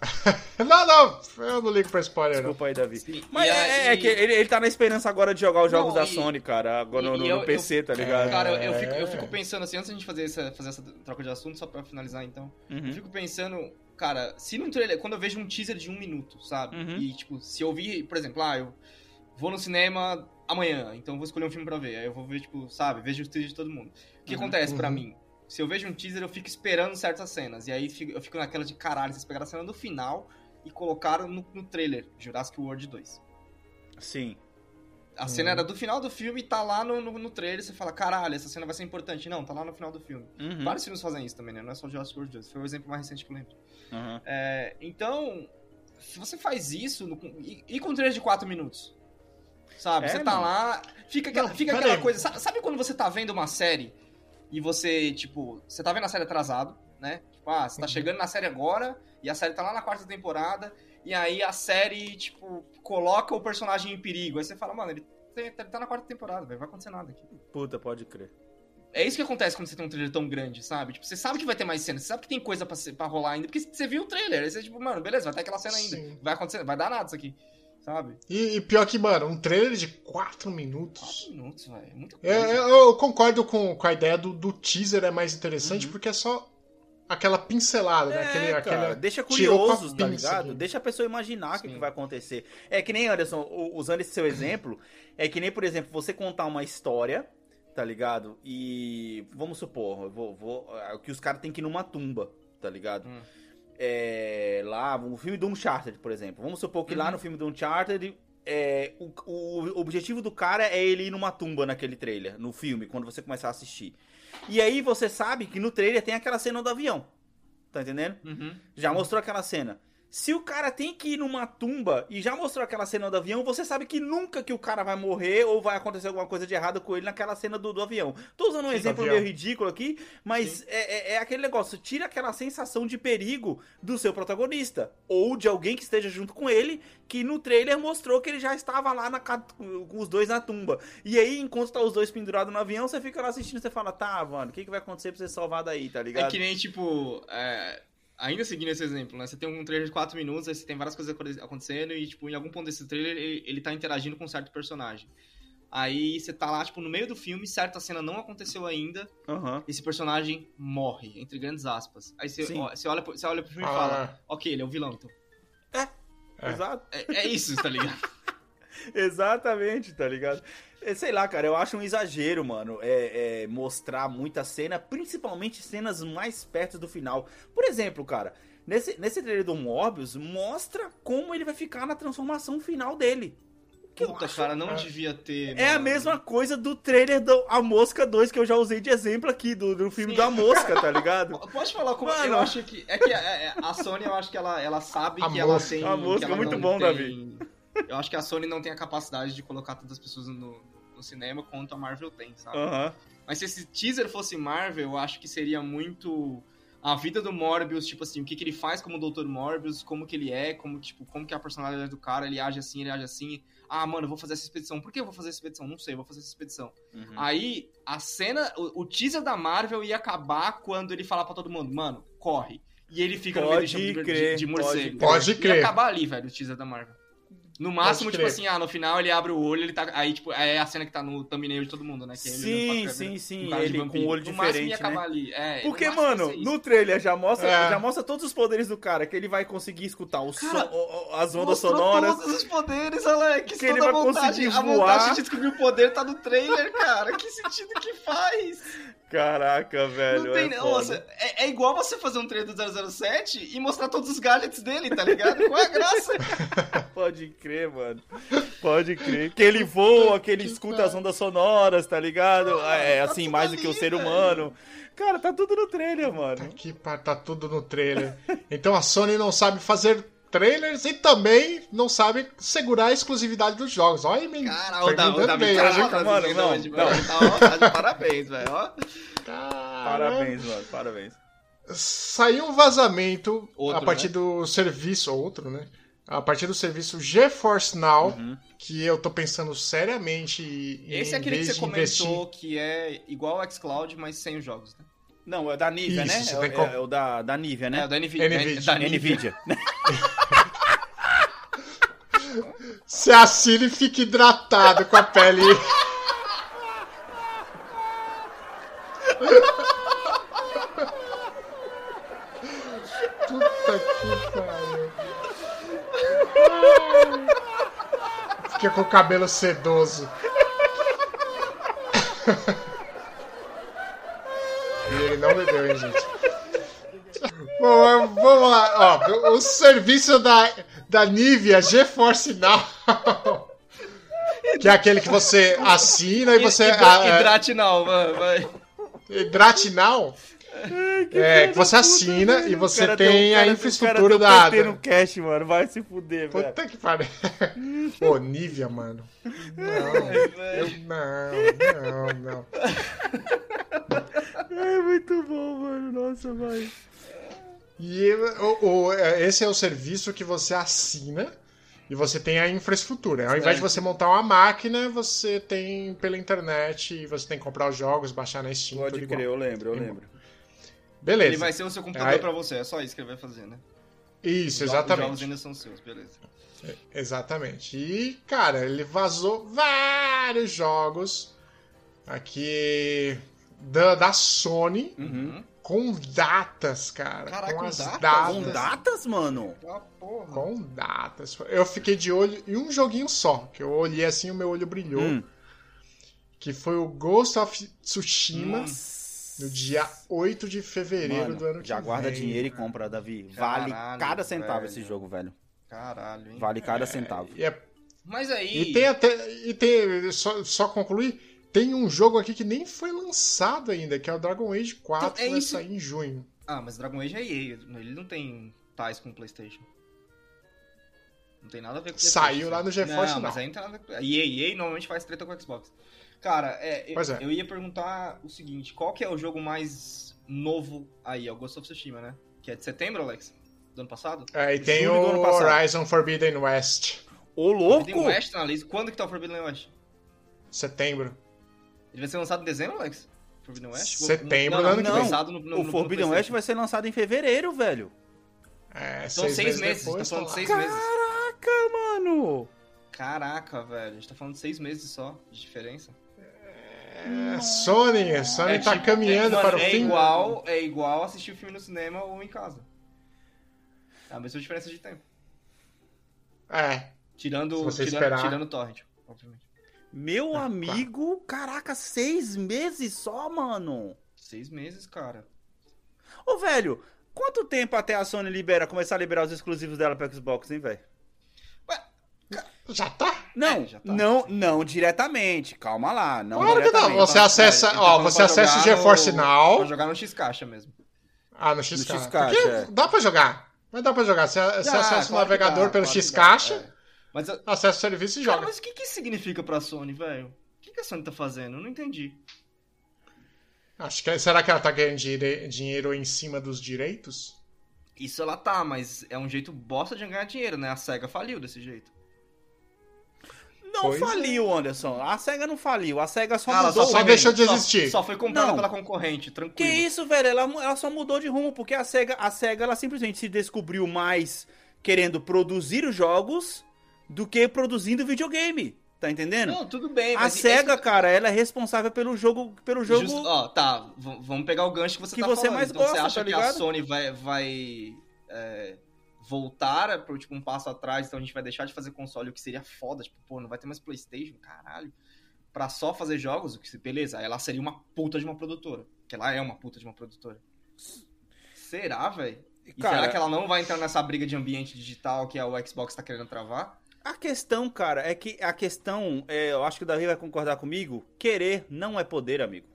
Não, não, eu não ligo pra spoiler, não. Desculpa aí, Davi. Sim, Mas e é, aí- é que ele, ele tá na esperança agora de jogar os Não, jogos da e- Sony, cara, agora no, e no- eu- no PC, tá ligado? Cara, eu, eu fico, eu É. fico pensando assim, antes da gente fazer essa, fazer essa troca de assunto, só pra finalizar então. Uhum. Eu fico pensando, cara, se num trailer, quando eu vejo um teaser de um minuto, sabe? Uhum. E, tipo, se eu vi, por exemplo, ah, eu vou no cinema amanhã, então eu vou escolher um filme pra ver. Aí eu vou ver, tipo, sabe, vejo os teasers de todo mundo. O que Uhum. acontece pra Uhum. mim? Se eu vejo um teaser, eu fico esperando certas cenas. E aí fico- eu fico naquela de caralho, vocês pegaram a cena do final e colocaram no, no trailer, Jurassic World 2. Sim. A Uhum. cena era do final do filme e tá lá no, no, no trailer, você fala, caralho, essa cena vai ser importante. Não, tá lá no final do filme. Uhum. Vários filmes fazem isso também, né? Não é só Jurassic World 2. Foi o exemplo mais recente que eu lembro. Uhum. É, então, se você faz isso, no, e, e com trailer de 4 minutos? Sabe? É, você tá mano. lá, fica, aquela- Não, fica aquela aí. coisa. Sabe, sabe quando você tá vendo uma série e você, tipo, você tá vendo a série atrasado, né? Tipo, ah, você tá Uhum. chegando na série agora e a série tá lá na quarta temporada e aí a série, tipo, coloca o personagem em perigo. Aí você fala, mano, ele tá, ele tá na quarta temporada, velho, vai acontecer nada aqui. Puta, pode crer. É isso que acontece quando você tem um trailer tão grande, sabe? Tipo, você sabe que vai ter mais cenas, você sabe que tem coisa pra, ser- pra rolar ainda, porque você viu o trailer. Aí você, tipo, mano, beleza, vai ter aquela cena ainda. Sim. Vai acontecer, vai dar nada isso aqui, sabe? E, e pior que, mano, um trailer de 4 minutos. 4 minutos, velho. É muita É, coisa. eu, eu concordo com, com a ideia do, do teaser é mais interessante Uhum. porque é só aquela pincelada, né? É, Aquele, cara, aquele- deixa curiosos, tá ligado? aqui. Deixa a pessoa imaginar o que, que vai acontecer. É que nem, Anderson, usando esse seu exemplo, é que nem, por exemplo, você contar uma história, tá ligado? E vamos supor, eu vou, vou, é, que os caras têm que ir numa tumba, tá ligado? Hum. É, lá, o filme do Uncharted, por exemplo. Vamos supor que lá Uhum. no filme do Uncharted, é, o, o objetivo do cara é ele ir numa tumba naquele trailer, no filme, quando você começar a assistir. E aí você sabe que no trailer tem aquela cena do avião. Tá entendendo? Uhum. Já mostrou aquela cena. Se o cara tem que ir numa tumba e já mostrou aquela cena do avião, você sabe que nunca que o cara vai morrer ou vai acontecer alguma coisa de errado com ele naquela cena do, do avião. Tô usando um Sim, exemplo meio ridículo aqui, mas é, é- é aquele negócio, tira aquela sensação de perigo do seu protagonista. Ou de alguém que esteja junto com ele, que no trailer mostrou que ele já estava lá na com os dois na tumba. E aí, enquanto tá os dois pendurados no avião, você fica lá assistindo e você fala, tá, mano, o que, que vai acontecer pra você salvar daí, tá ligado? É que nem, tipo, é, ainda seguindo esse exemplo, né? Você tem um trailer de 4 minutos, aí você tem várias coisas aconte- acontecendo e, tipo, em algum ponto desse trailer ele, ele tá interagindo com um certo personagem. Aí você tá lá, tipo, no meio do filme, certa cena não aconteceu ainda, Aham. esse personagem morre, entre grandes aspas. Aí você, ó, você, olha, pro- você olha pro filme e Ah. fala, ok, ele é o vilão, então. É. Exato. É, é isso, tá ligado? Exatamente, tá ligado? É, Sei lá, cara, eu acho um exagero, mano, é, é, mostrar muita cena, principalmente cenas mais perto do final. Por exemplo, cara, nesse, nesse trailer do Morbius, mostra como ele vai ficar na transformação final dele. Que Puta, acho- cara, não devia ter. É a mesma coisa do trailer do A Mosca 2 que eu já usei de exemplo aqui, do, do filme Sim. da Mosca, tá ligado? Pode falar como. Mano. Eu acho que. É que é- é- a Sony, eu acho que ela, ela sabe A que ela mosca. tem. A mosca que ela é muito não bom, tem- Davi. Eu acho que a Sony não tem a capacidade de colocar tantas pessoas no, no cinema quanto a Marvel tem, sabe? Aham. Mas se esse teaser fosse Marvel, eu acho que seria muito a vida do Morbius, tipo assim, o que, que ele faz como Dr. Morbius, como que ele é, como, tipo, como que é a personalidade do cara, ele age assim, ele age assim. Ah, mano, eu vou fazer essa expedição. Por que eu vou fazer essa expedição? Não sei, eu vou fazer essa expedição. Uhum. Aí, a cena, o, o teaser da Marvel ia acabar quando ele falar pra todo mundo, mano, corre. E ele fica no meio Pode de, de, pode morcego. Pode Ia crer. acabar ali, velho, o teaser da Marvel. No máximo, tipo assim, ah, no final ele abre o olho, ele tá. Aí, tipo, é a cena que tá no thumbnail de todo mundo, né? Que ele Sim, sim, sim, ele com o olho No máximo diferente, ia acabar né? ali. É, Porque, no máximo ia mano, no trailer já mostra, É. já mostra todos os poderes do cara, que ele vai conseguir escutar o Cara, som, o- o- as ondas Mostrou sonoras. todos os poderes, Alex. Que ele toda vai a vontade, conseguir A voar. vontade de descobrir o poder tá no trailer, cara. Que sentido que faz? Caraca, velho. não tem, é. Você- é, é igual você fazer um trailer do 007 e mostrar todos os gadgets dele, tá ligado? Qual é a graça? Pode crer, mano. Pode crer. Que ele voa, que ele escuta as ondas sonoras, tá ligado? É tá assim, mais do ali, que o ser velho. humano. Cara, tá tudo no trailer, mano. Aqui pá, tá tudo no trailer. Então a Sony não sabe fazer trailers e também não sabe segurar a exclusividade dos jogos. Olha, aí, menino. Cara, o Davi, o Davi bem, hoje, hein? lá, mano, não, hoje, não. Tá, ó, tá de parabéns, velho. Parabéns, mano. Parabéns. Saiu um vazamento Outro, a partir né? do serviço, outro, né? A partir do serviço GeForce Now, Uhum. que eu tô pensando seriamente em Esse é aquele que você de investir. comentou que é igual ao xCloud, mas sem os jogos, né? Não, é da Nivea, Isso, né? você É, tem é- como- é o da, da Nivea, né? É, o da Nvidia. Nvidia. Da Nvidia. Se assina e fica hidratado com a pele. Puta que pariu. Fica com o cabelo sedoso. E não bebeu, hein, gente? Bom, vamos lá. Ó, o serviço da, da Nivea GeForce Now. Que é aquele que você assina e você. Hidra- ah, é, Hidrate vai. vai. Hidrate Now. É, que você assina e você Cara, tem um a cara- infraestrutura o cara da. um no cash, mano. Vai se fuder, velho. Puta que pariu. Ô, Nivea, mano. Não, eu, não, não, não. É muito bom, mano. Nossa, vai. E o, o- é, esse é o serviço que você assina e você tem a infraestrutura. Ao invés de você montar uma máquina, você tem pela internet e você tem que comprar os jogos, baixar na Steam. Pode tudo igual. crer, eu lembro, eu lembro. Beleza. Ele vai ser o seu computador Aí- pra você, é só isso que ele vai fazer, né? Isso, Os jogos exatamente. ainda são seus, beleza. Exatamente. E, cara, ele vazou vários jogos aqui da, da Sony Uhum. com datas, cara. Caraca, com com as datas? datas. Com datas, mano? Ah, porra. Com datas. Eu fiquei de olho em um joguinho só, que eu olhei assim, o meu olho brilhou, Hum. que foi o Ghost of Tsushima, Nossa. No dia 8 de fevereiro Mano, do ano que já guarda vem. dinheiro e compra, Davi. Vale Caralho, cada centavo velho. esse jogo, velho. Caralho, hein? Vale cada centavo. E, é- Mas aí. e tem até. E tem. Só, só concluir. Tem um jogo aqui que nem foi lançado ainda, que é o Dragon Age 4, Então, é que vai isso. sair em junho. Ah, mas Dragon Age é EA, ele não tem ties com o PlayStation. Não tem nada a ver com o PlayStation. Saiu lá no GeForce Não, Now. mas aí não tem nada a ver. EA, EA normalmente faz treta com o Xbox. Cara, é, eu, é. eu ia perguntar o seguinte: qual que é o jogo mais novo aí? É o Ghost of Tsushima, né? Que é de setembro, Alex? Do ano passado? É, e tem Julho o. Horizon Forbidden West. Ô, louco! Forbidden West tá na lista. Quando que tá o Forbidden West? Setembro. Ele vai ser lançado em dezembro, Alex? Forbidden West? Setembro não, do ano que vem. no, no, O no Forbidden. West vai ser lançado em fevereiro, velho. É, São seis, meses, depois, tá falando tá seis meses. Caraca, mano! Caraca, velho, a gente tá falando de seis meses só de diferença. É, Sony, a Sony É tá tipo- caminhando é, para o mano, é fim. Igual, é igual assistir o filme no cinema ou em casa. É a mesma diferença de tempo. É, Tirando, você tirando, esperar. tirando o torrent, obviamente. Meu amigo, caraca, seis meses só, mano. Seis meses, cara. Ô, velho, quanto tempo até a Sony libera, começar a liberar os exclusivos dela pro Xbox, hein, velho? Já tá. Não, É, já tá. não, não diretamente. Calma lá, não Claro que não, diretamente. você acessa, É, tá ó, você acessa o GeForce no- Now. Pra jogar no X-Caixa mesmo. Ah, no X No Caixa. X-Caixa, Porque é. Dá pra jogar. Mas dá pra jogar. Você, você Dá, acessa o claro que navegador dá, pelo claro X dá, Caixa, é. Mas, acessa o serviço e cara, joga. mas o que que significa pra Sony, velho? O que que a Sony tá fazendo? Eu não entendi. Acho que será que ela tá ganhando dire- dinheiro em cima dos direitos? Isso ela tá, mas é um jeito bosta de ganhar dinheiro, né? A SEGA faliu desse jeito. Não Pois é. faliu, Anderson. A SEGA não faliu. A SEGA só Ah, ela mudou. só o deixou de existir. Só, só foi comprada Não. pela concorrente, Que tranquilo. isso, velho? Ela, ela só mudou de rumo, porque a SEGA, a SEGA ela simplesmente se descobriu mais querendo produzir os jogos do que produzindo videogame. Tá entendendo? Não, tudo bem, a. SEGA, esse- cara, ela é responsável pelo jogo. Pelo jogo. Justo- ó, tá, v- vamos pegar o gancho que você que tá você falando. mais então você gosta, acha tá que a? Sony vai, vai é, voltar pro, tipo, um passo atrás, então a gente vai deixar de fazer console, o que seria foda, tipo, pô, não vai ter mais Playstation, caralho, pra só fazer jogos, o que se- beleza, aí ela seria uma puta de uma produtora, que ela é uma puta de uma produtora. Será, velho? E Cara- será que ela não vai entrar nessa briga de ambiente digital que a- o Xbox tá querendo travar? A questão, cara, é que a questão, é, eu acho que o Davi vai concordar comigo, querer não é poder, amigo.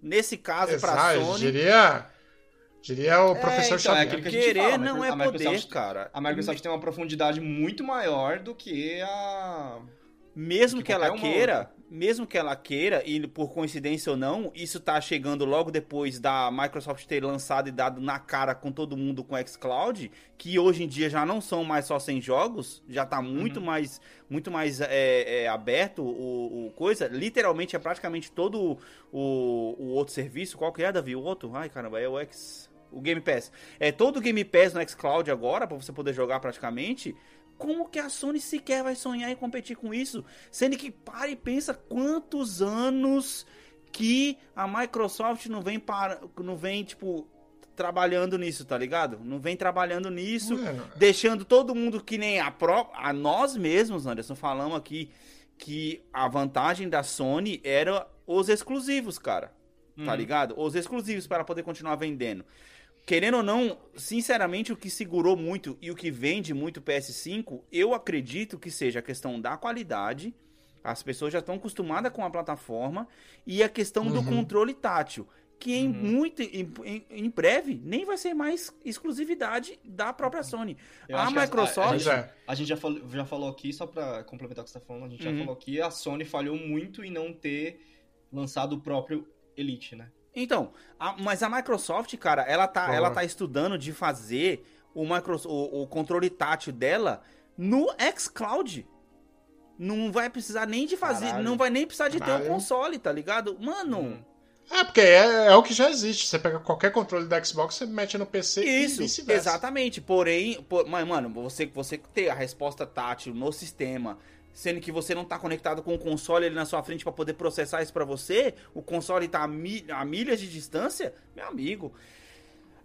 Nesse caso, pra Exato, Sony, diria, diria o É, professor então, é Xavier. aquilo que a gente querer fala, a não é poder, Microsoft- cara. A Microsoft tem uma profundidade muito maior do que a... Mesmo que que ela queira, mesmo que ela queira, e por coincidência ou não, isso tá chegando logo depois da Microsoft ter lançado e dado na cara com todo mundo com xCloud, que hoje em dia já não são mais só 100 jogos, já tá muito Uhum. mais, muito mais é, é, aberto o, o coisa. Literalmente é praticamente todo o, o outro serviço. Qual que é, Davi? O outro? Ai, caramba, é o X. O Game Pass. É todo o Game Pass no xCloud agora, pra você poder jogar praticamente. Como que a Sony sequer vai sonhar em competir com isso? Sendo que para e pensa quantos anos que a Microsoft não vem para, não vem tipo trabalhando nisso, tá ligado? Não vem trabalhando nisso, deixando todo mundo que nem a pró a nós mesmos, Anderson, falamos aqui que a vantagem da Sony era os exclusivos, cara. Tá Uhum. ligado? Os exclusivos para poder continuar vendendo. Querendo ou não, sinceramente, o que segurou muito e o que vende muito o PS5, eu acredito que seja a questão da qualidade. As pessoas já estão acostumadas com a plataforma e a questão do Uhum. controle tátil, que em Uhum. muito em, em- em breve nem vai ser mais exclusividade da própria Sony. Eu a a- Microsoft a, Pois gente, é. a gente já, falou, já falou aqui, só pra complementar o que você tá falando, a gente Uhum. já falou aqui, a Sony falhou muito em não ter lançado o próprio Elite, né? Então, a- mas a Microsoft, cara, ela tá, ela tá estudando de fazer o, micro, o, o controle tátil dela no xCloud. Não vai precisar nem de fazer, Caralho. não vai nem precisar de ter o Caralho. console, tá ligado? Mano, Hum. É, porque é, é o que já existe. Você pega qualquer controle da Xbox, você mete no PC e isso, vice-versa. exatamente. Porém, por, mas, mano, você, você ter a resposta tátil no sistema, sendo que você não tá conectado com o console ali na sua frente pra poder processar isso pra você, o console tá a, mi- a milhas de distância, meu amigo.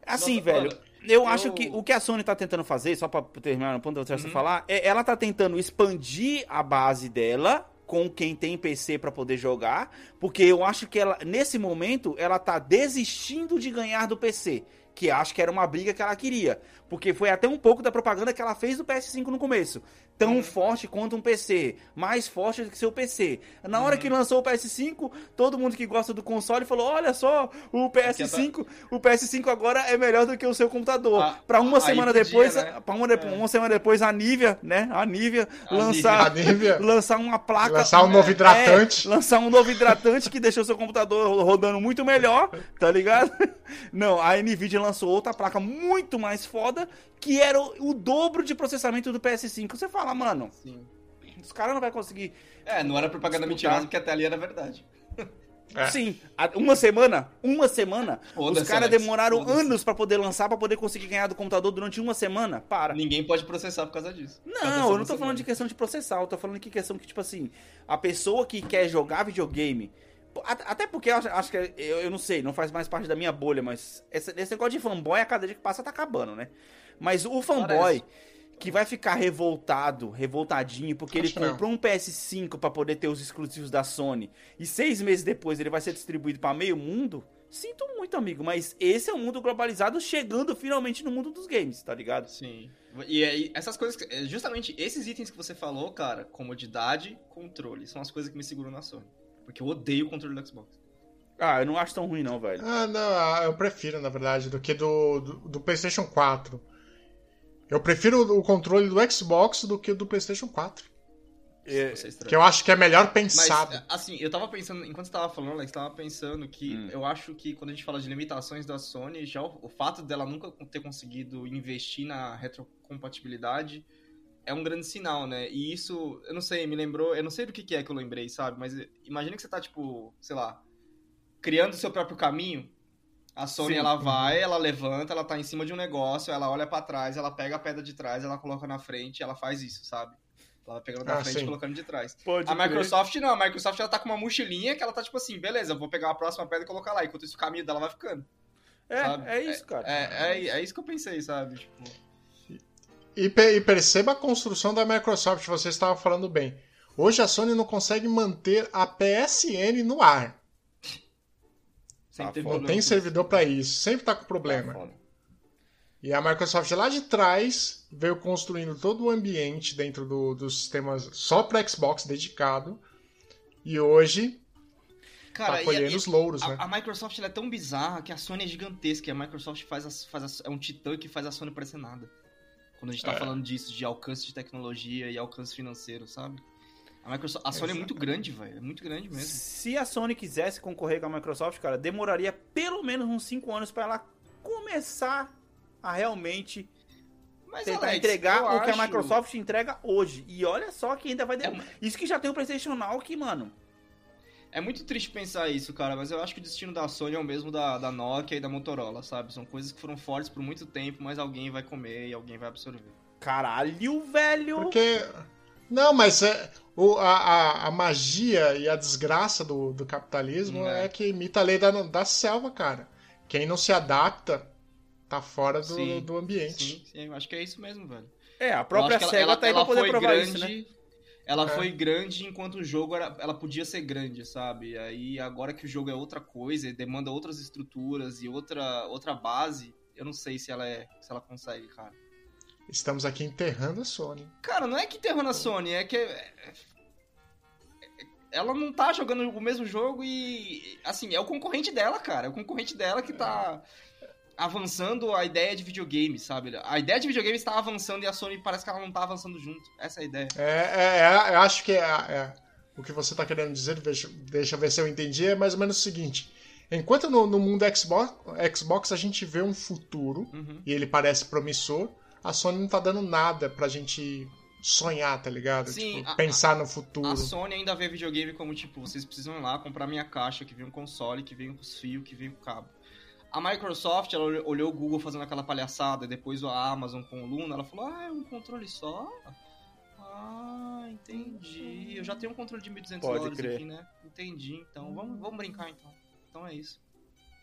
Assim, Nossa, velho, eu, eu- acho que o que a Sony tá tentando fazer, só pra terminar no ponto que eu Uhum. falar, é, ela tá tentando expandir a base dela com quem tem PC pra poder jogar, porque eu acho que ela nesse momento ela tá desistindo de ganhar do PC, que acho que era uma briga que ela queria, porque foi até um pouco da propaganda que ela fez do PS5 no começo. Tão forte quanto um PC, mais forte do que seu PC. Na hora que lançou o PS5, todo mundo que gosta do console falou: "Olha só, o PS5, o PS5 agora é melhor do que o seu computador". Ah, Pra uma semana podia, depois, né? depo- É. uma semana depois a Nivea, né? A Nivea A lançar A Nivea lançar uma placa. lançar um novo hidratante. É, lançar um novo hidratante que deixou seu computador rodando muito melhor, tá ligado? Não, a Nvidia lançou outra placa muito mais foda, que era o, o dobro de processamento do PS5. Você fala, mano, Sim. os caras não vai conseguir. É, não era propaganda Disputar. mentirosa, porque até ali era verdade. É. Sim, uma semana, uma semana. Os caras demoraram anos pra poder lançar, pra poder conseguir ganhar do computador durante uma semana. Para. Ninguém pode processar por causa disso. Causa Não, dessa eu não tô semana. falando de questão de processar, eu tô falando de questão que, tipo assim, a pessoa que quer jogar videogame. At- Até porque eu acho, acho que eu, eu não sei, não faz mais parte da minha bolha, mas esse, esse negócio de fanboy a cada dia que passa tá acabando, né? Mas o fanboy Parece. que vai ficar revoltado, revoltadinho, porque Acho ele não. comprou um PS5 pra poder ter os exclusivos da Sony e seis meses depois ele vai ser distribuído pra meio mundo. Sinto muito, amigo, mas esse é o mundo globalizado chegando finalmente no mundo dos games, tá ligado? Sim. E aí, essas coisas, é, justamente esses itens que você falou, cara, comodidade, controle, são as coisas que me seguram na Sony. Porque eu odeio o controle do Xbox. Ah, eu não acho tão ruim não, velho. Ah, não, ah, eu prefiro, na verdade, do que do, do, do PlayStation 4. Eu prefiro o controle do Xbox do que o do PlayStation 4. É, é. Que eu acho que é melhor Mas, pensado. assim, eu tava pensando, enquanto você tava falando, Alex, tava pensando que Hum. eu acho que quando a gente fala de limitações da Sony, já o, o fato dela nunca ter conseguido investir na retrocompatibilidade é um grande sinal, né? E isso, eu não sei, me lembrou, eu não sei do que, que é que eu lembrei, sabe? Mas imagina que você tá, tipo, sei lá, criando o seu próprio caminho. A Sony, Sim. ela vai, ela levanta, ela tá em cima de um negócio, ela olha pra trás, ela pega a pedra de trás, ela coloca na frente, ela faz isso, sabe? Ela vai pegando da Ah, frente e sim. colocando de trás. Pode A crer. Microsoft não, a Microsoft ela tá com uma mochilinha que ela tá tipo assim, beleza, eu vou pegar a próxima pedra e colocar lá, enquanto isso o caminho dela vai ficando. sabe? É, é isso, cara. É, é, é isso que eu pensei, sabe? Tipo, E, e perceba a construção da Microsoft, você estava falando bem. Hoje a Sony não consegue manter a PSN no ar. sem Tá. Não problema. tem servidor para isso, sempre tá com problema. Tá foda. E a Microsoft lá de trás veio construindo todo o ambiente dentro do, dos sistemas só para Xbox dedicado. E hoje Cara, tá colhendo e- os louros, a, né? a Microsoft ela é tão bizarra que a Sony é gigantesca. E a Microsoft faz, as, faz as- é um titã que faz a Sony parecer nada. Quando a gente tá É. falando disso, de alcance de tecnologia e alcance financeiro, sabe? A, Microsoft, a Sony é muito grande, velho. É muito grande mesmo. Se a Sony quisesse concorrer com a Microsoft, cara, demoraria pelo menos uns 5 anos pra ela começar a realmente Mas, tentar Alex, entregar o que a acho- Microsoft entrega hoje. E olha só que ainda vai... de- É Isso que já tem o PlayStation Now que, mano... É muito triste pensar isso, cara, mas eu acho que o destino da Sony é o mesmo da, da Nokia e da Motorola, sabe? São coisas que foram fortes por muito tempo, mas alguém vai comer e alguém vai absorver. Caralho, velho! Porque. Não, mas é, o, a, a, a magia e a desgraça do, do capitalismo É. é. que imita a lei da, da selva, cara. Quem não se adapta tá fora do, Sim, do ambiente. Sim, sim, eu acho que é isso mesmo, velho. É, a própria SEGA tá aí pra poder provar grande, isso, né? Ela É. foi grande enquanto o jogo era, ela podia ser grande, sabe? Aí agora que o jogo é outra coisa, e demanda outras estruturas e outra, outra base, eu não sei se ela é, se ela consegue, cara. Estamos aqui enterrando a Sony. Cara, não é que enterrou na Sony, é que é- é- ela não tá jogando o mesmo jogo e assim, é o concorrente dela, cara, é o concorrente dela que tá avançando a ideia de videogame, sabe? A ideia de videogame está avançando e a Sony parece que ela não tá avançando junto. Essa é a ideia. É, é, é, eu acho que é, é, o que você tá querendo dizer, deixa, deixa eu ver se eu entendi, é mais ou menos o seguinte. Enquanto no, no mundo Xbox, Xbox a gente vê um futuro, Uhum. e ele parece promissor, a Sony não tá dando nada pra gente sonhar, tá ligado? Sim, Tipo, a- pensar no futuro. A Sony ainda vê videogame como, tipo, vocês precisam ir lá comprar minha caixa, que vem um console, que vem com os fios, que vem com o cabo. A Microsoft, ela olhou o Google fazendo aquela palhaçada, e depois a Amazon com o Luna, ela falou, ah, é um controle só? Ah, entendi. Eu já tenho um controle de 1.200 Pode dólares crer. aqui, né? Entendi, então. Vamos, vamos brincar, então. Então é isso.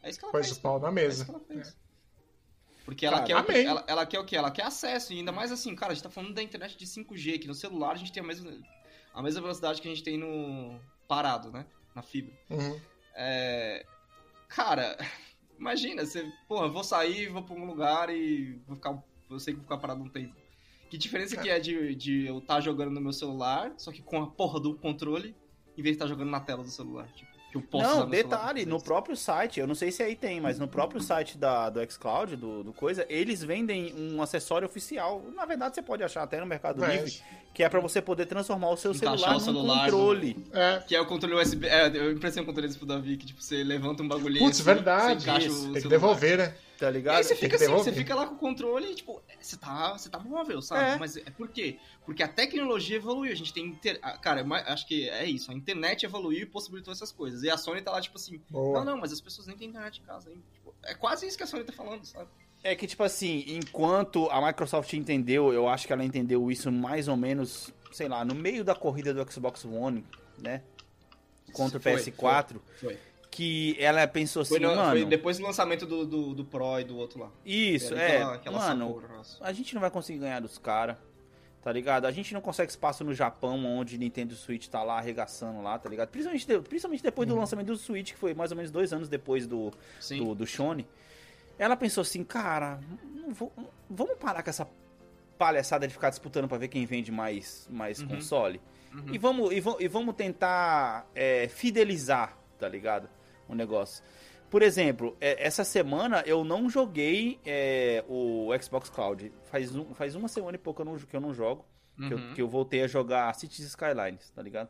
É isso que ela Pôs fez. o pau na É isso mesa. que ela fez. Porque ela, Cara, quer o que, amém. ela, ela quer o que? Ela quer acesso. E ainda mais assim, cara, a gente tá falando da internet de 5G, que no celular a gente tem a mesma, a mesma velocidade que a gente tem no parado, né? Na fibra. Uhum. É, Cara, imagina, você, porra, eu vou sair, vou pra um lugar e vou ficar. Eu sei que vou ficar parado um tempo. Que diferença que é de, de eu estar jogando no meu celular, só que com a porra do controle, em vez de estar jogando na tela do celular. Tipo, que eu posso usar Não, detalhe, no próprio site, eu não sei se aí tem, mas no próprio site da, do xCloud, do, do coisa, eles vendem um acessório oficial. Na verdade, você pode achar até no Mercado É. Livre, que é pra você poder transformar o seu Encaixar celular o num celular controle. É, Que é o controle USB. É, eu emprestei um controle desse pro Davi, que tipo, você levanta um bagulhinho. Putz, assim, verdade. Você encaixa isso. o Tem que celular. devolver, né? Tá E ligado? aí você fica assim, você fica lá com o controle e, tipo, você tá, você tá móvel, sabe? É. Mas é por quê? Porque a tecnologia evoluiu, a gente tem... Inter... ah, Cara, ma- acho que é isso, a internet evoluiu e possibilitou essas coisas. E a Sony tá lá, tipo assim, Boa. não, não, mas as pessoas nem têm internet em casa ainda. Tipo, é quase isso que a Sony tá falando, sabe? É que, tipo assim, enquanto a Microsoft entendeu, eu acho que ela entendeu isso mais ou menos, sei lá, no meio da corrida do Xbox One, né? Contra o Foi, PS4, Foi. Que ela pensou assim, no- mano, foi depois do lançamento do, do, do Pro e do outro lá. isso, é, que ela- que ela mano, negócio. a gente não vai conseguir ganhar dos caras, tá ligado? A gente não consegue espaço no Japão, onde Nintendo Switch tá lá arregaçando lá, tá ligado? Principalmente, de- principalmente depois do lançamento do Switch, que foi mais ou menos dois anos depois do, Sim. do, do Shone. Ela pensou assim, cara, vou- vamos parar com essa palhaçada de ficar disputando pra ver quem vende mais, mais Uhum. console. Uhum. E, vamos, e, va- e vamos tentar é, fidelizar, tá ligado? O negócio. Por exemplo, é, essa semana eu não joguei é, o Xbox Cloud. Faz, um- faz uma semana e pouco eu não- que eu não jogo. Que, eu, Uhum. que eu voltei a jogar Cities Skylines, tá ligado?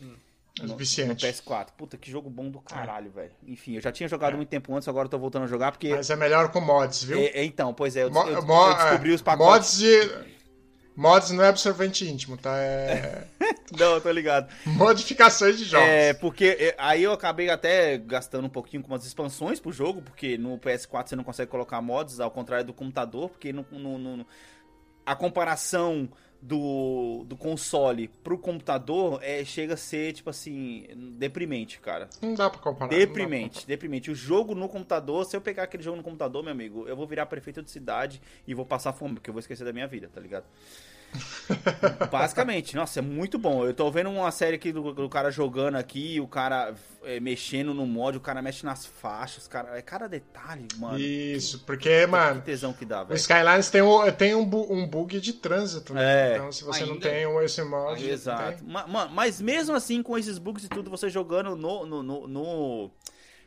No, no Viciante. PS4. Puta, que jogo bom do caralho, velho. Enfim, eu já tinha jogado muito tempo antes, agora eu tô voltando a jogar porque. Mas é melhor com mods, viu? É, é, então, pois é, eu, Mo- eu- eu descobri é, os pacotes. Mods de. Mods não é absorvente íntimo, tá? É Não, tô ligado. modificações de jogos. É, porque é, aí eu acabei até gastando um pouquinho com umas expansões pro jogo, porque no PS4 você não consegue colocar mods, ao contrário do computador, porque no, no- no- a comparação do, do console pro computador é, chega a ser, tipo assim, deprimente, cara. Não dá pra comparar. dá pra Deprimente, deprimente. O jogo no computador, se eu pegar aquele jogo no computador, meu amigo, eu vou virar prefeito de cidade e vou passar fome, porque eu vou esquecer da minha vida, tá ligado? Basicamente, nossa, é muito bom. Eu tô vendo uma série aqui do, do cara jogando aqui, o cara é, mexendo no mod, o cara mexe nas faixas, cara, é cada detalhe, mano. Isso, porque, mano, Que tesão que dá, o velho. Skylines tem, um, tem um, bu- um bug de trânsito, né? É. Então, se você não Ainda? tem um- esse mod, não Exato. tem. Ma- ma- Mas mesmo assim, com esses bugs e tudo, você jogando no, no, no, no,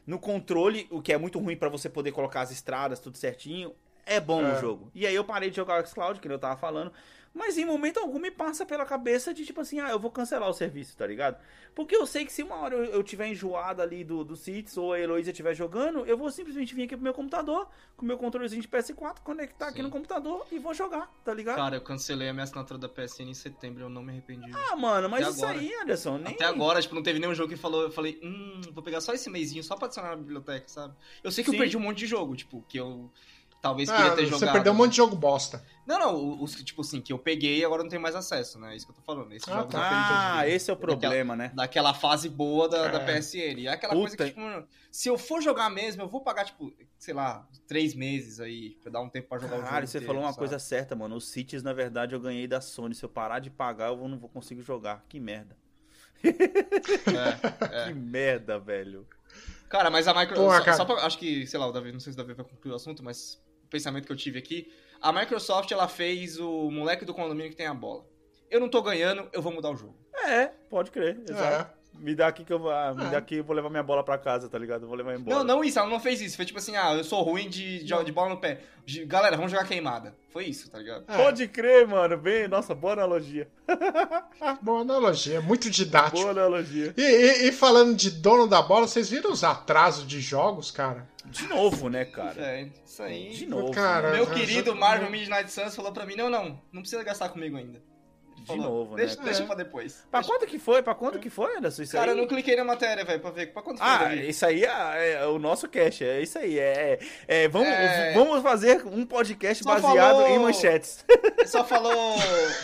no controle, o que é muito ruim pra você poder colocar as estradas, tudo certinho, é bom É. o jogo. E aí eu parei de jogar o xCloud, que eu tava falando, mas em momento algum me passa pela cabeça de tipo assim, ah, eu vou cancelar o serviço, tá ligado? Porque eu sei que se uma hora eu, eu tiver enjoado ali do, do Cities ou a Heloísa estiver jogando, eu vou simplesmente vir aqui pro meu computador, com o meu controlezinho de PS4, conectar aqui Sim. no computador e vou jogar, tá ligado? Cara, eu cancelei a minha assinatura da PSN em setembro, eu não me arrependi. Ah, mano, mas isso agora. aí, Anderson, nem... Até agora, tipo, não teve nenhum jogo que falou, eu falei, hum, vou pegar só esse mêsinho só pra adicionar na biblioteca, sabe? Eu sei que Sim. eu perdi um monte de jogo, tipo, que eu talvez Ah, queria ter você jogado. perdeu um né? monte de jogo bosta. Não, não, os que, tipo assim, que eu peguei e agora não tenho mais acesso, né? É isso que eu tô falando. Esses Ah, tá. Ah, esse é o problema, né? Daquela fase boa da, da É. PSN. E é aquela Puta. coisa que, tipo, se eu for jogar mesmo, eu vou pagar, tipo, sei lá, três meses aí, pra dar um tempo pra jogar o jogo. Caralho, você inteiro, falou uma sabe? coisa certa, mano. Os Cities, na verdade, eu ganhei da Sony. Se eu parar de pagar, eu não vou conseguir jogar. Que merda. É, é. Que merda, velho. Cara, mas a Microsoft. Cara. acho que, sei lá, o Davi, não sei se o Davi vai concluir o assunto, mas pensamento que eu tive aqui. A Microsoft, ela fez o moleque do condomínio que tem a bola. Eu não tô ganhando, eu vou mudar o jogo. É, pode crer. Exato. É. Me dá aqui que eu vou. ah, Me É. dá aqui eu vou levar minha bola pra casa, tá ligado? Eu vou levar embora. Não, não isso, ela não fez isso. Foi tipo assim, ah, eu sou ruim de, de, de bola no pé. Galera, vamos jogar queimada. Foi isso, tá ligado? É. Pode crer, mano. Bem, nossa, boa analogia. Boa analogia, muito didático. Boa analogia. E, e- e falando de dono da bola, vocês viram os atrasos de jogos, cara? De novo, né, cara? É, isso aí. De novo. Cara, né? Meu eu- querido eu- Marvel Midnight Suns falou pra mim, não, não, não precisa gastar comigo ainda. De falou, novo, né, deixa, cara? Deixa pra depois. Pra Deixa- quanto que foi? Pra quanto que foi, Anderson? Isso Cara, aí? eu não cliquei na matéria, velho, pra ver. Pra quanto foi, Ah, Davi? isso aí é, é o nosso cast, é isso aí. É, é, vamos, É. vamos fazer um podcast Só baseado falou- em manchetes. Só falou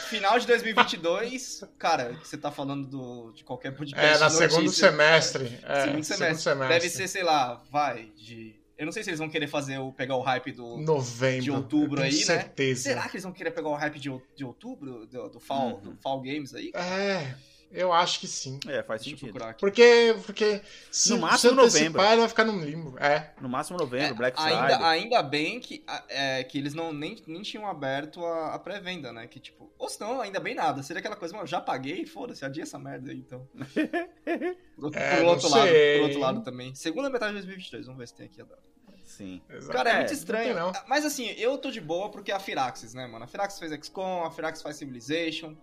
final de 2022. Cara, você tá falando do, de qualquer podcast. É, na segundo semestre. É, segundo, semestre. Deve ser, sei lá, vai, de. Eu não sei se eles vão querer fazer o pegar o hype do. novembro. de outubro aí, né? certeza. Será que eles vão querer pegar o hype de, de outubro? Do, do, Fall, do Fall Games aí? É, eu acho que sim. É, faz Deixa sentido. Porque, porque se, No se máximo antecipar, novembro. ele vai ficar no limbo. É. No máximo novembro, É, Black Friday. ainda, ainda bem que, é, que eles não, nem, nem tinham aberto a, a pré-venda, né? Que tipo, ou senão, ainda bem nada. Seria aquela coisa, mano, já paguei, foda-se, adia essa merda aí, então. Por, outro- É, por não outro lado, sei. por outro lado também. Segunda metade de 2022, vamos ver se tem aqui a data. Sim. Cara, é, É, muito não estranho. tem, não. Mas assim, eu tô de boa porque é a Firaxis, né, mano? A Firaxis fez XCOM, a Firaxis faz Civilization.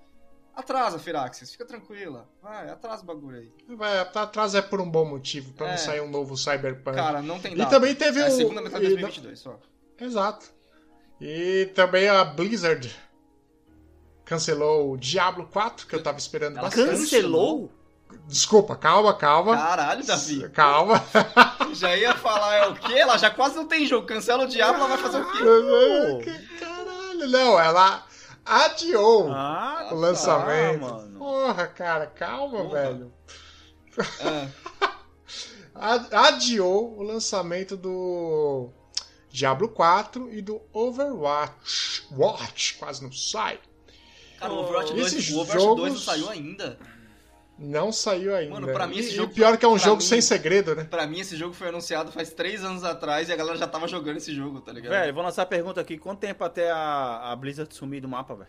Atrasa, Firaxis, fica tranquila. Vai, atrasa o bagulho aí. Vai, atrás é por um bom motivo, pra É. não sair um novo Cyberpunk. Cara, não tem e data. também teve é o. a segunda metade de e 2022 só. não- Exato. E também a Blizzard cancelou o Diablo 4, que eu tava esperando Ela bastante. Cancelou? Desculpa, calma, calma. Caralho, Davi. Calma. Já ia falar, é o quê? Ela já quase não tem jogo. Cancela o Diablo, ela vai fazer o quê? Caralho, não, ela adiou Ah, o lançamento. Tá. Porra, cara, calma, Porra. velho. Ad- Adiou o lançamento do Diablo 4 e do Overwatch. Watch, quase não sai. cara, o Overwatch 2, Esses o Overwatch 2 não jogos- saiu ainda. Não saiu ainda. Mano, pra mim esse e, jogo e pior que é um jogo mim- sem segredo, né? Pra mim, esse jogo foi anunciado faz 3 anos atrás e a galera já tava jogando esse jogo, tá ligado? Velho, vou lançar a pergunta aqui. Quanto tempo até a, a Blizzard sumir do mapa, velho?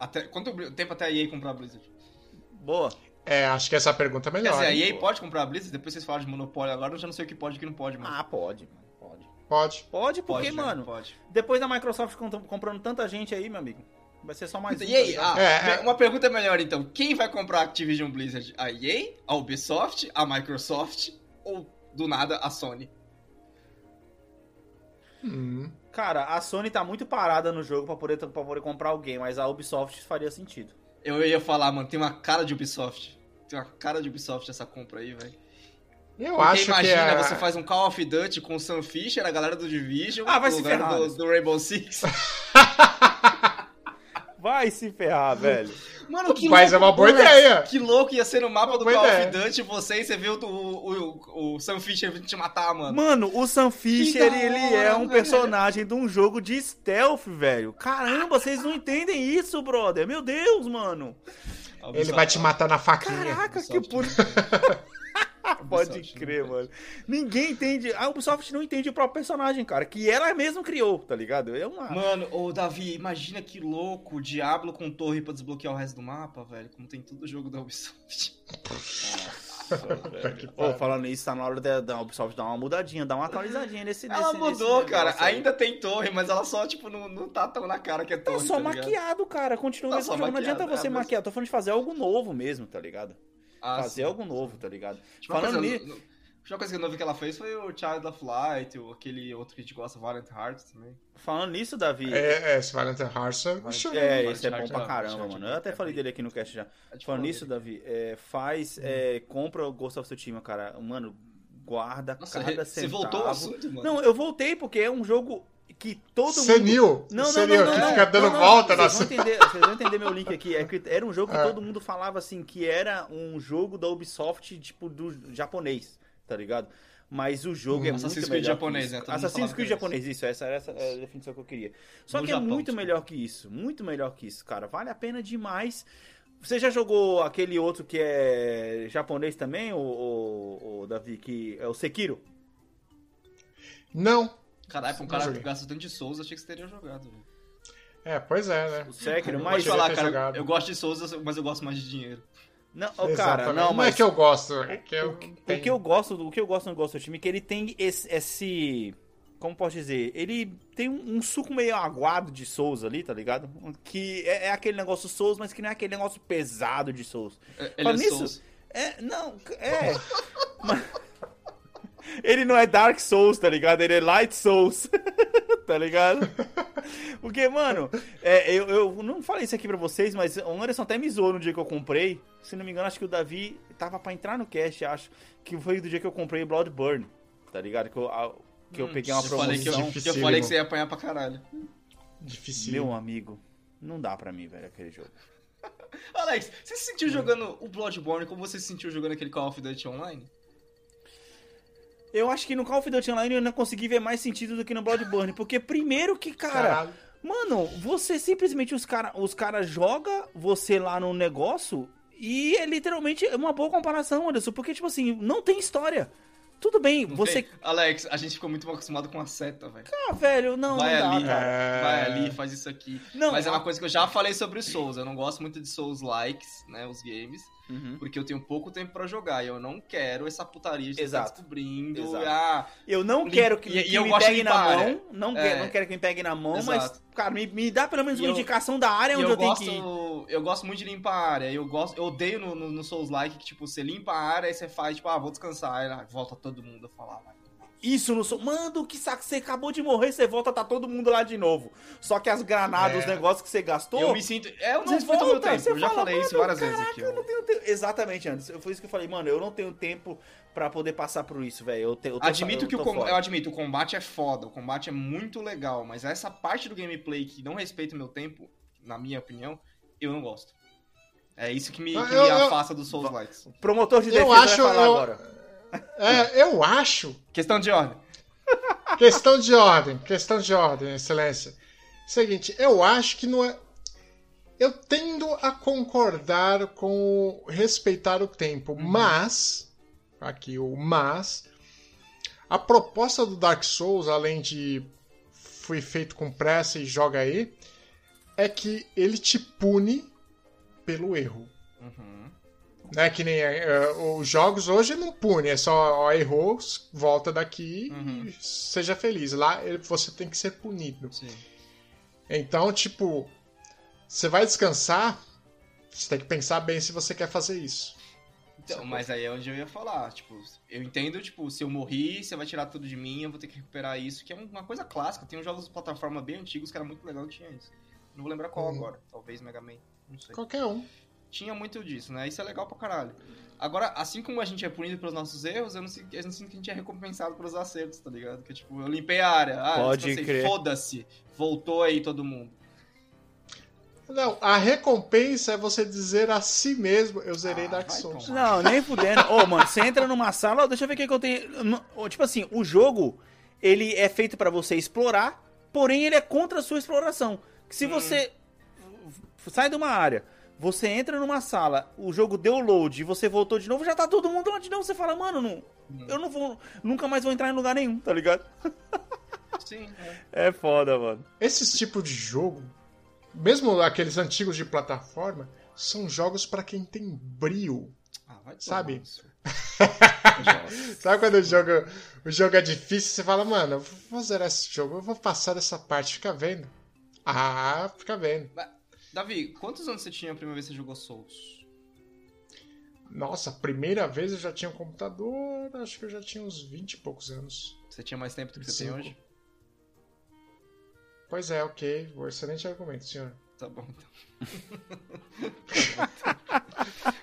Até, quanto tempo até a EA comprar a Blizzard? Boa. É, acho que essa pergunta é Quer melhor. dizer, a hein? EA pode comprar a Blizzard? Depois vocês falaram de monopólio agora, eu já não sei o que pode e o que não pode, mano. Ah, pode, mano. Pode. Pode. Pode, porque, pode, mano, Pode. depois da Microsoft comp- comprando tanta gente aí, meu amigo, vai ser só mais um. E aí, tá ah, É, é. uma pergunta melhor então. Quem vai comprar a Activision Blizzard? A EA, a Ubisoft, a Microsoft ou do nada a Sony? Hum. Cara, a Sony tá muito parada no jogo pra poder, pra poder comprar alguém, mas a Ubisoft faria sentido. Eu ia falar, mano, tem uma cara de Ubisoft. Tem uma cara de Ubisoft essa compra aí, velho. Eu Porque acho que imagina, é... você faz um Call of Duty com o Sam Fisher, a galera do Division, Ah, vai o se ferrar. do, do Rainbow Six. Vai se ferrar, velho. Mano, que Mas é louco, uma boa ideia. Que louco ia ser no mapa Uma do Call of Duty você e você vê o, o, o, o Sam Fisher vindo te matar, mano. Mano, o Sam Fisher, ele é um velho. personagem de um jogo de stealth, velho. Caramba, vocês não entendem isso, brother. Meu Deus, mano. Ele vai te matar na faquinha. Caraca, que puto. Pode Ubisoft, crer, mano. Ninguém entende. A Ubisoft não entende o próprio personagem, cara. Que ela mesmo criou, tá ligado? É uma. Mano, ô Davi, imagina que louco, Diablo com torre pra desbloquear o resto do mapa, velho. Como tem todo jogo da Ubisoft. que Ô, pariu. falando isso, tá na hora da, da Ubisoft dar uma mudadinha, dar uma atualizadinha nesse Ela nesse- mudou, nesse cara. aí. Ainda tem torre, mas ela só, tipo, não, não tá tão na cara que é Tá torre. só tá ligado? maquiado, cara. Continua Tá mesmo só jogo. Não adianta maquiado, você é, mas- maquiar. Tô falando de fazer algo novo mesmo, tá ligado? Ah, fazer sim. algo novo, tá ligado? Tipo, Falando nisso. no- uma coisa que eu não vi que ela fez foi o Child of Light, ou aquele outro que a gente gosta, Valiant Hearts também. Falando nisso, Davi. É, é, esse Valentine Hearts é bicho, É, Vai esse é bom pra caramba, mano. Eu até falei dele aqui no cast já. A Falando nisso. Davi, é, faz, é, compra o Ghost of Tsushima, cara. Mano, guarda Nossa, cada você centavo. voltou ao assunto, mano? Não, eu voltei porque é um jogo que todo mundo... Senil. Não, não, Senil, não, não, que não, fica dando não, não, volta vocês na vão, entender, vocês vão entender meu link aqui. É que era um jogo que Ah. todo mundo falava assim, que era um jogo da Ubisoft, tipo, do japonês, tá ligado? Mas o jogo é muito Assassin's melhor Creed que japonês, né? Mundo Assassin's Creed que japonês, isso, essa era essa é a definição que eu queria. Só No que é Japão, muito tipo. melhor que isso, muito melhor que isso, cara. Vale a pena demais. Você já jogou aquele outro que é japonês também, o, o, o Davi, que é o Sekiro? Não. Caralho, pra um Não cara que gasta tanto de Souls, achei que você teria jogado. velho. É, pois é, né? O Sekiro, mas... falar, cara, jogado. eu gosto de Souls, mas eu gosto mais de dinheiro. Não, cara, não, mas... é que eu gosto, é que eu O que, o tenho- que eu gosto, o que eu gosto no Ghost of Tsushima é que ele tem esse, esse- como posso dizer, ele tem um, um suco meio aguado de Souls ali, tá ligado? Que é, é aquele negócio Souls, mas que não é aquele negócio pesado de Souls. É, Ele Falando é nisso, Souls. É, não, é. mas- ele não é Dark Souls, tá ligado? Ele é Light Souls, tá ligado? Porque, mano, é, eu, eu não falei isso aqui pra vocês, mas o Anderson até me zoou no dia que eu comprei. Se não me engano, acho que o Davi tava pra entrar no cast, acho. Que foi do dia que eu comprei Bloodburn, tá ligado? Que eu, a- que eu peguei uma Hum, Eu falei que, eu, promoção. que eu falei que você ia apanhar pra caralho. Difícil. Meu amigo, não dá pra mim, velho, aquele jogo. Alex, você se sentiu jogando o Bloodborne como você se sentiu jogando aquele Call of Duty Online? Eu acho que no Call of Duty Online eu ainda consegui ver mais sentido do que no Bloodburne. Porque primeiro que, cara, Caralho. Mano, você simplesmente os cara, os cara joga você lá no negócio e é literalmente uma boa comparação, Anderson, porque tipo assim, não tem história. Tudo bem, Não você tem? Alex, a gente ficou muito mal acostumado com a seta, velho. ah, velho, não, Vai não dá, ali, cara. É. vai ali, faz isso aqui. Não, Mas é uma coisa que eu já falei sobre os Souls. Eu não gosto muito de Souls likes, né? Os games. Uhum. Porque eu tenho pouco tempo pra jogar. E eu não quero essa putaria de Exato. estar descobrindo. Exato. Ah, Eu não quero que, e- que e eu me pegue na limpar a mão, não, É. quero, não quero que me pegue na mão, mas, Exato. cara, me, me dá pelo menos E uma eu- indicação da área onde eu, eu, tenho gosto, que ir. eu gosto muito de limpar a área. Eu, gosto, eu odeio no, no, no Souls like que, tipo, você limpa a área e você faz, tipo, ah, vou descansar. Aí ah, volta todo mundo a falar, vai. Isso não sou. Mano, que saco, você acabou de morrer, você volta, tá todo mundo lá de novo. Só que as granadas, É. os negócios que você gastou. Eu me sinto. É, eu não Você respeito o meu volta, tempo. você Eu já fala, falei isso várias vezes caraca, aqui. eu não tenho tempo. Exatamente, Anderson. Foi isso que eu falei, mano, eu não tenho tempo pra poder passar por isso, velho. Eu, te- eu tô- Admito eu que o com- eu admito, o combate é foda, o combate é muito legal, mas essa parte do gameplay que não respeita o meu tempo, na minha opinião, eu não gosto. É isso que me, que eu- me eu- afasta dos Souls likes. Promotor de Eu defesa acho. vai falar eu- agora. É, eu acho. Questão de ordem. Questão de ordem, questão de ordem, excelência. Seguinte, eu acho que não é. Eu tendo a concordar com o respeitar o tempo, mas. Aqui o mas. A proposta do Dark Souls, além de foi feito com pressa e joga aí, é que ele te pune pelo erro. Uhum. Né, que nem é, os jogos hoje não pune, é só ó, errou, volta daqui Uhum. e seja feliz. Lá você tem que ser punido. Sim. Então, tipo, você vai descansar, você tem que pensar bem se você quer fazer isso. Então, mas aí é onde eu ia falar. Tipo, eu entendo, tipo, se eu morri, você vai tirar tudo de mim, eu vou ter que recuperar isso, que é uma coisa clássica. Tem uns jogos de plataforma bem antigos que era muito legal tinha isso. Não vou lembrar qual Uhum. agora. Talvez Mega Man. Não sei. Qualquer um. Tinha muito disso, né? Isso é legal pra caralho. Agora, assim como a gente é punido pelos nossos erros, eu não, sinto, eu não sinto que a gente é recompensado pelos acertos, tá ligado? Que tipo, eu limpei a área, ah, Pode descansei, crer. foda-se, voltou aí todo mundo. Não, a recompensa é você dizer a si mesmo, eu zerei Ah, Dark Souls. Não, nem fudendo. Ô, mano, você entra numa sala, deixa eu ver o que, eu tenho. Tipo assim, o jogo, ele é feito pra você explorar, porém ele é contra a sua exploração. Que Se você sai de uma área, você entra numa sala, o jogo deu load e você voltou de novo, já tá todo mundo lá de novo. Você fala, mano, não, eu não vou, nunca mais vou entrar em lugar nenhum, tá ligado? Sim, é. É foda, mano. Esses tipos de jogo, mesmo aqueles antigos de plataforma, são jogos pra quem tem brio. Ah, vai Sabe? Sabe quando o jogo, o jogo é difícil, você fala, mano, eu vou zerar esse jogo, eu vou passar dessa parte, fica vendo. Ah, fica vendo. Davi, quantos anos você tinha a primeira vez que você jogou Souls? Nossa, primeira vez eu já tinha um computador, acho que eu já tinha uns 20 e poucos anos. Você tinha mais tempo do que você tem hoje? Pois é, ok. Excelente argumento, senhor. Tá bom, então.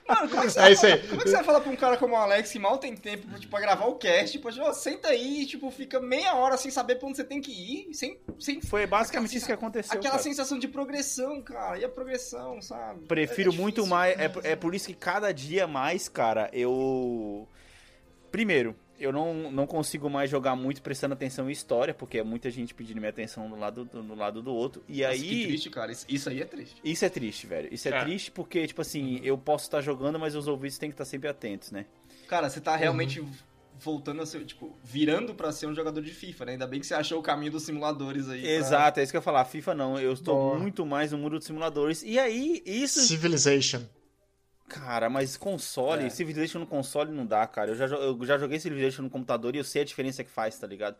Mano, como é que você, É isso aí. como é que você vai falar pra um cara como o Alex que mal tem tempo tipo, pra gravar o cast? Tipo, ó, senta aí e tipo, fica meia hora sem saber pra onde você tem que ir, sem, sem Foi basicamente isso que aconteceu. aquela cara. sensação de progressão, cara. E a progressão, sabe? Prefiro É muito mais. né? É, é por isso que cada dia mais, cara, eu. Primeiro, eu não, não consigo mais jogar muito prestando atenção em história, porque é muita gente pedindo minha atenção do lado do, do lado do outro. E Nossa, aí. que triste, cara. Isso, isso aí é triste. Isso é triste, velho. Isso é, É. triste porque, tipo assim, eu posso estar jogando, mas os ouvidos têm que estar sempre atentos, né? Cara, você tá realmente voltando a ser, tipo, virando pra ser um jogador de FIFA, né? Ainda bem que você achou o caminho dos simuladores aí. pra- Exato, é isso que eu ia falar. FIFA não, eu estou Boa. muito mais no mundo dos simuladores. E aí, isso. Civilization. Cara, mas console, É. Civilization no console não dá, cara. Eu já, eu já joguei Civilization no computador e eu sei a diferença que faz, tá ligado?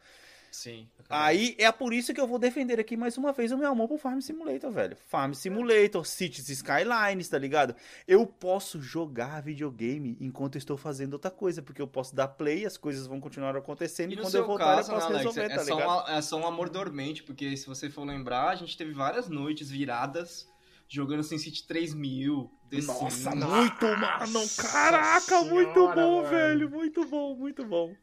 Sim. Aí é por isso que eu vou defender aqui mais uma vez o meu amor pro Farm Simulator, velho. Farm Simulator, Cities Skylines, tá ligado? Eu posso jogar videogame enquanto eu estou fazendo outra coisa, porque eu posso dar play, as coisas vão continuar acontecendo E e, quando eu voltar caso, eu posso Alex, resolver, é, tá só ligado? um, é só um amor dormente, porque se você for lembrar, a gente teve várias noites viradas jogando SimCity 3000, Nossa, muito, mano. Nossa Caraca, muito senhora, bom, mano. velho. Muito bom, muito bom.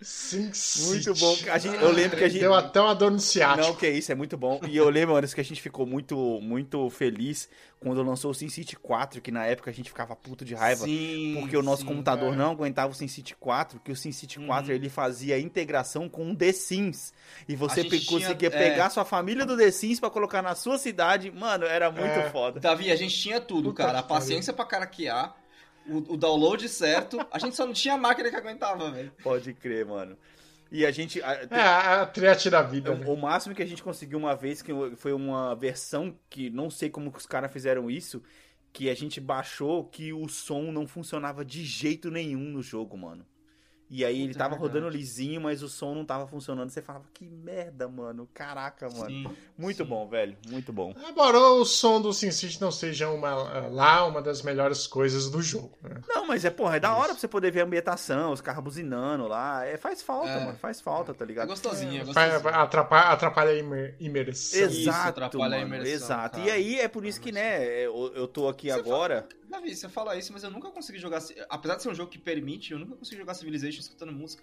Sim, Muito bom. A gente- eu lembro que a gente. Deu até uma dor no ciático. Não, que isso, é muito bom. E eu lembro, Anderson, que a gente ficou muito, muito feliz quando lançou o SimCity 4, que na época a gente ficava puto de raiva. Sim, Porque o nosso sim. computador é. não aguentava o SimCity 4, que o SimCity 4 Uhum. ele fazia integração com o The Sims. E você pe- tinha- conseguia é. pegar sua família do The Sims pra colocar na sua cidade. Mano, era muito É. foda. Davi, a gente tinha tudo, Puta cara. A paciência pra caraquear, o, o download certo. A gente só não tinha a máquina que aguentava, velho. Pode crer, mano. E a gente. a- É, a triate da vida. né? O máximo que a gente conseguiu uma vez, que foi uma versão que não sei como que os caras fizeram isso, que a gente baixou que o som não funcionava de jeito nenhum no jogo, mano. E aí ele Puta, tava é verdade. rodando lisinho, mas o som não tava funcionando. Você falava, que merda, mano. Caraca, mano. Sim. muito sim. bom, velho. Muito bom. Embora o som do SimCity não seja uma, lá uma das melhores coisas do jogo. né? Não, mas é, porra, é da hora pra você poder ver a ambientação, os carros buzinando lá. É, faz falta, É. mano. Faz falta, tá É ligado? gostosinho, é Vai- gostosinho. Atrapalha, atrapalha a imer- imersão. Isso, Exato, atrapalha a mano, imersão, exato. cara. E aí é por isso que, né, eu, eu tô aqui Você agora. Davi, você fala isso, mas eu nunca consegui jogar. Apesar de ser um jogo que permite, eu nunca consegui jogar Civilization escutando música.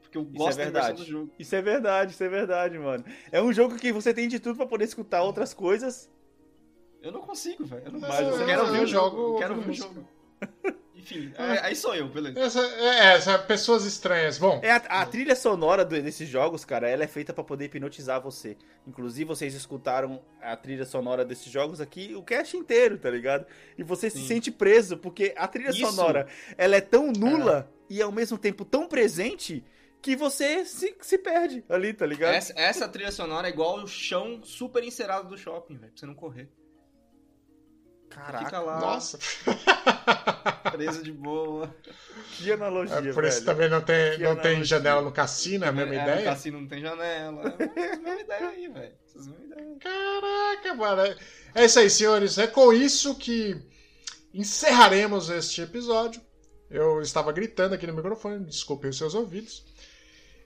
Porque eu Isso gosto é da versão verdade. do jogo. Isso é verdade, isso é verdade, mano. É um jogo que você tem de tudo pra poder escutar outras coisas. Eu não consigo, velho. Eu não Mas consigo. eu- Eu quero ouvir o jogo. jogo quero ouvir o jogo. Enfim, é- aí sou eu, beleza. Essa, é, essa, pessoas estranhas. Bom, É a, a trilha sonora do- desses jogos, cara, ela é feita pra poder hipnotizar você. Inclusive, vocês escutaram a trilha sonora desses jogos aqui o cast inteiro, tá ligado? E você se Sim. sente preso, porque a trilha Isso. sonora, ela é tão nula e ao mesmo tempo tão presente que você se, se perde ali, tá ligado? Essa, essa trilha sonora é igual o chão super encerado do shopping, velho. Pra você não correr. Caraca, Fica lá, nossa. preso de boa. que analogia, É, por isso velho. também não tem, Que não tem janela no cassino, é a mesma É, No ideia? cassino não tem janela. É a mesma ideia aí, velho. Caraca, mano. É- É isso aí, senhores. É com isso que encerraremos este episódio. Eu estava gritando aqui no microfone, desculpem os seus ouvidos.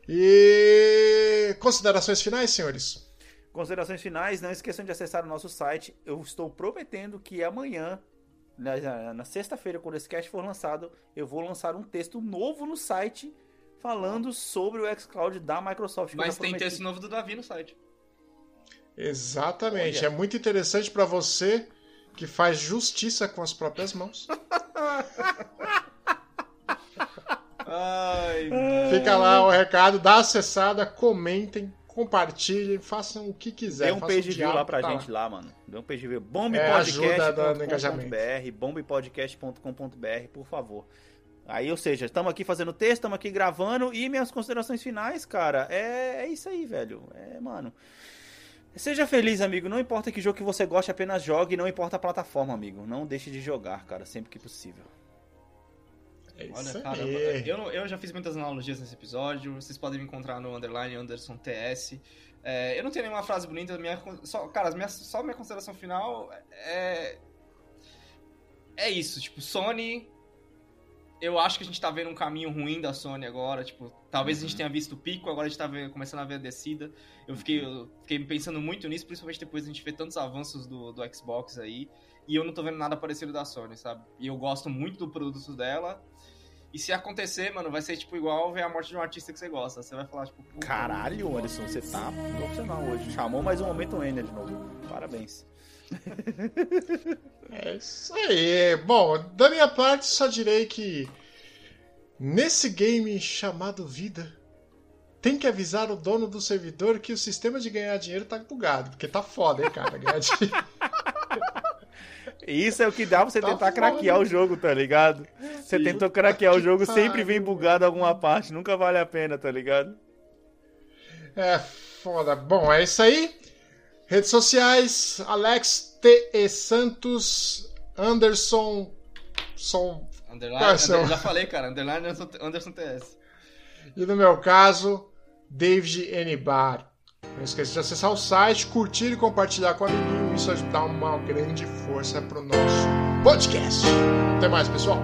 E considerações finais, senhores? Considerações finais, não esqueçam de acessar o nosso site. Eu estou prometendo que amanhã, na, na- sexta-feira, quando esse cast for lançado, eu vou lançar um texto novo no site falando sobre o xCloud da Microsoft. Mas tem prometi. texto novo do Davi no site. Exatamente. Olha. É muito interessante pra você que faz justiça com as próprias mãos. Ai, Fica lá o recado, dá acessada, comentem, compartilhem, façam o que quiser. Dê um page view lá pra tá gente lá, mano. Dê um page view. É, bombepodcast.com.br, bombepodcast.com.br, por favor. Aí, ou seja, estamos aqui fazendo texto, estamos aqui gravando e minhas considerações finais, cara, é, é isso aí, velho. É, mano. Seja feliz, amigo. Não importa que jogo que você goste, apenas jogue. Não importa a plataforma, amigo. Não deixe de jogar, cara, sempre que possível. É Olha, isso cara, aí. eu, não- eu já fiz muitas analogias nesse episódio. Vocês podem me encontrar no underline Anderson TS. É, eu não tenho nenhuma frase bonita. Minha, só, cara, as minhas- só minha consideração final é. É isso, tipo, Sony. Eu acho que a gente tá vendo um caminho ruim da Sony agora. Tipo, talvez a gente tenha visto o pico, agora a gente tá vendo- começando a ver a descida. Eu fiquei, eu fiquei pensando muito nisso, principalmente depois de a gente ver tantos avanços do, do Xbox aí. E eu não tô vendo nada parecido da Sony, sabe? E eu gosto muito do produto dela. E se acontecer, mano, vai ser tipo igual ver a morte de um artista que você gosta. Você vai falar, tipo, Caralho, Anderson, você tá profissional hoje. Chamou mais um momento Ender de novo. Parabéns. É isso aí. Bom, da minha parte, só direi que nesse game chamado Vida, tem que avisar o dono do servidor que o sistema de ganhar dinheiro tá bugado. Porque tá foda, hein, cara? Ganhar dinheiro. Isso é o que dá pra você Tá tentar foda. craquear o jogo, tá ligado? Você tentou craquear o jogo, sempre vem bugado alguma parte, nunca vale a pena, tá ligado? É foda. Bom, é isso aí. Redes sociais, Alex T.E. Santos, Anderson. Som. Underline, under- já falei, cara, underline Anderson, Anderson TS. E no meu caso, David N. Bar. Não esqueça de acessar o site, curtir e compartilhar com o amiguinho. Isso dá uma grande força pro nosso podcast. Até mais, pessoal.